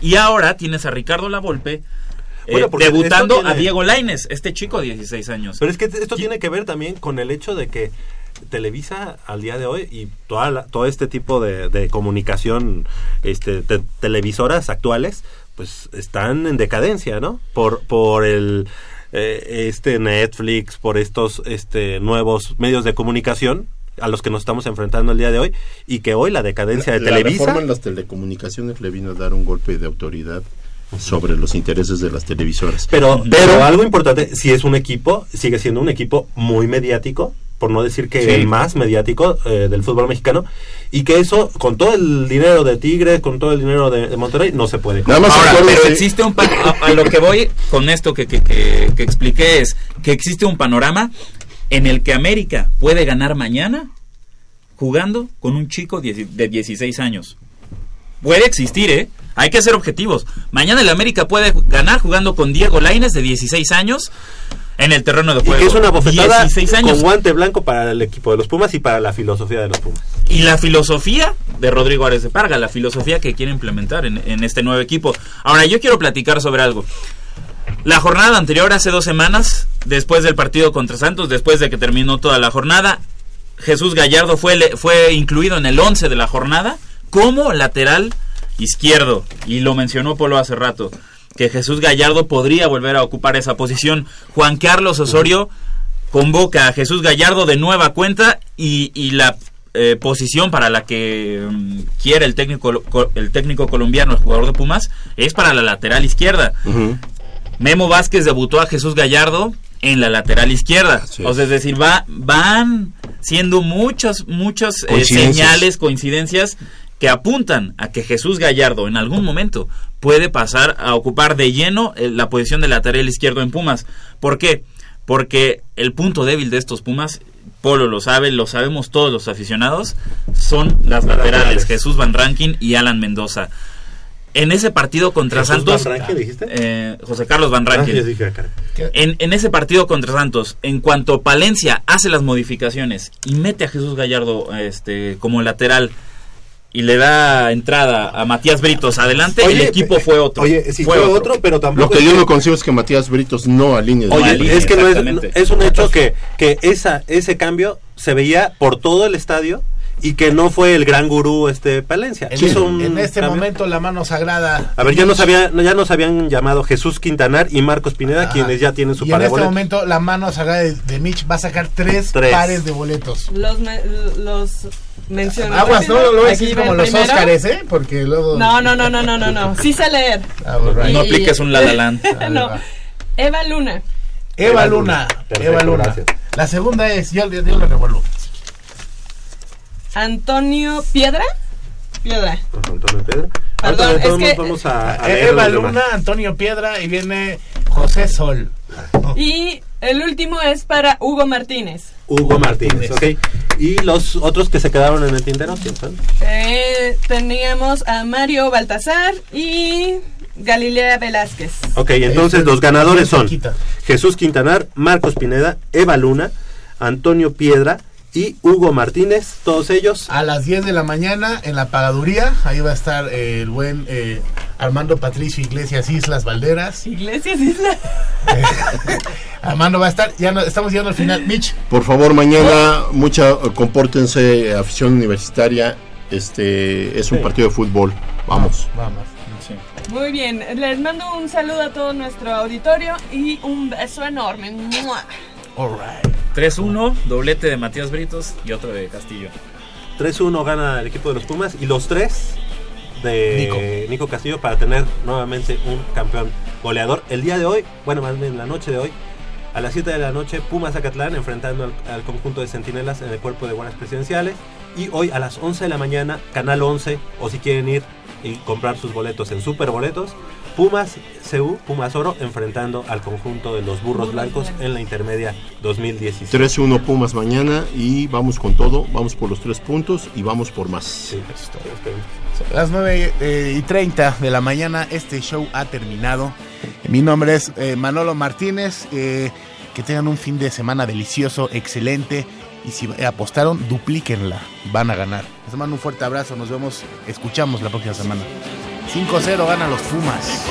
Y ahora tienes a Ricardo Lavolpe eh, Bueno, debutando tiene- a Diego Laines, este chico de 16 años. Pero es que esto tiene que ver también con el hecho de que Televisa al día de hoy y toda la- todo este tipo de, de comunicación, este, te- televisoras actuales, pues están en decadencia, ¿no? Por por el eh, este Netflix, por estos este nuevos medios de comunicación a los que nos estamos enfrentando el día de hoy y que hoy la decadencia de la Televisa reforma en las telecomunicaciones le vino a dar un golpe de autoridad sobre los intereses de las televisoras. Pero, pero algo importante, si es un equipo, sigue siendo un equipo muy mediático, por no decir que Sí. el más mediático eh, del fútbol mexicano, y que eso, con todo el dinero de Tigres, con todo el dinero de, de Monterrey, no se puede. Nada más Ahora, pero existe un pa- a, a lo que voy con esto que, que, que- que expliqué es que existe un panorama en el que América puede ganar mañana jugando con un chico de 16 años. Puede existir, ¿eh? Hay que ser objetivos. Mañana el América puede ganar jugando con Diego Laines de 16 años en el terreno de Y juego. que es una bofetada 16 años. con guante blanco para el equipo de los Pumas y para la filosofía de los Pumas. Y la filosofía de Rodrigo Ares de Parga, la filosofía que quiere implementar en, en este nuevo equipo. Ahora, yo quiero platicar sobre algo. La jornada anterior, hace dos semanas, después del partido contra Santos, después de que terminó toda la jornada, Jesús Gallardo fue, fue incluido en el 11 de la jornada como lateral izquierdo. Y lo mencionó Polo hace rato, que Jesús Gallardo podría volver a ocupar esa posición. Juan Carlos Osorio convoca a Jesús Gallardo de nueva cuenta y, y la eh, posición para la que mm, quiere el técnico, co- el técnico colombiano, el jugador de Pumas, es para la lateral izquierda. Memo Vázquez debutó a Jesús Gallardo en la lateral izquierda. O sea, es decir, va, van siendo muchas, muchas eh, señales, coincidencias que apuntan a que Jesús Gallardo en algún momento puede pasar a ocupar de lleno eh, la posición de lateral izquierdo en Pumas. ¿Por qué? Porque el punto débil de estos Pumas, Polo lo sabe, lo sabemos todos los aficionados, son las laterales, Jesús Van Rankin y Alan Mendoza. En ese partido contra ¿Jesús Santos, Van Rankin, dijiste? eh, José Carlos Van Rankin. dije, ah. En, en ese partido contra Santos, en cuanto Palencia hace las modificaciones y mete a Jesús Gallardo este, como lateral y le da entrada a Matías Britos adelante, el Oye, equipo fue otro. Oye, sí, fue, otro, pero tampoco. Lo que yo no consigo es que Matías Britos no alinee. de Oye, es que no es, es un hecho que, que esa, ese cambio se veía por todo el estadio y que no fue el gran gurú este Palencia. En, Hizo un en este cambio. momento la mano sagrada. A ver, ya nos, había, ya nos habían llamado Jesús Quintanar y Marcos Pineda, Ajá. quienes ya tienen su Y en par de este momento la mano sagrada de, de Mitch va a sacar tres, Tres. pares de boletos. Los, me- los menciono. Aguas, no lo voy a decir como los primero. Óscares, ¿eh? Porque luego... No, no, no, no, no, no, no. Sí sé leer. Ah, right. No apliques un La La Land. [laughs] no. Eva Luna. Eva Luna. Perfecto, Eva Luna. La segunda es, yo, yo, yo lo revuelvo. Antonio Piedra. Piedra. Antonio. Perdón, todos es que- modos vamos a, a Eh, leer Eva. Luna, Antonio Piedra y viene José Sol. Y el último es para Hugo Martínez. Hugo Martínez, ok. Y los otros que se quedaron en el tintero, ¿quién son? Eh, teníamos a Mario Baltasar y Galilea Velázquez. Ok, entonces los ganadores son Jesús Quintanar, Marcos Pineda, Eva Luna, Antonio Piedra y Hugo Martínez, todos ellos. A las 10 de la mañana en la pagaduría, ahí va a estar eh, el buen eh, Armando Patricio Iglesias Islas Valderas. Iglesias Islas. [laughs] Armando va a estar, ya no, estamos llegando al final. Mitch, Por favor, mañana mucha compórtense, afición universitaria. Este es un Sí. partido de fútbol. Vamos. vamos. Muy bien, les mando un saludo a todo nuestro auditorio y un beso enorme. ¡Mua! 3-1, doblete de Matías Britos y otro de Castillo. 3-1 gana el equipo de los Pumas y los tres de Nico. Castillo para tener nuevamente un campeón goleador. El día de hoy, bueno, más bien la noche de hoy, a las 7 de la noche, Pumas Zacatlán enfrentando al, al conjunto de centinelas en el cuerpo de guardias presidenciales. Y hoy a las 11 de la mañana, Canal 11, o si quieren ir y comprar sus boletos en Super Boletos, Pumas CU, Pumas Oro, enfrentando al conjunto de los burros blancos en la intermedia 2017. 3-1 Pumas mañana y vamos con todo. Vamos por los tres puntos y vamos por más. A las 9 eh, y 30 de la mañana este show ha terminado. Mi nombre es eh, Manolo Martínez. eh, que tengan un fin de semana delicioso, excelente. Y si apostaron, duplíquenla. Van a ganar. Les mando un fuerte abrazo. Nos vemos, escuchamos la próxima semana. 5-0 ganan los Pumas.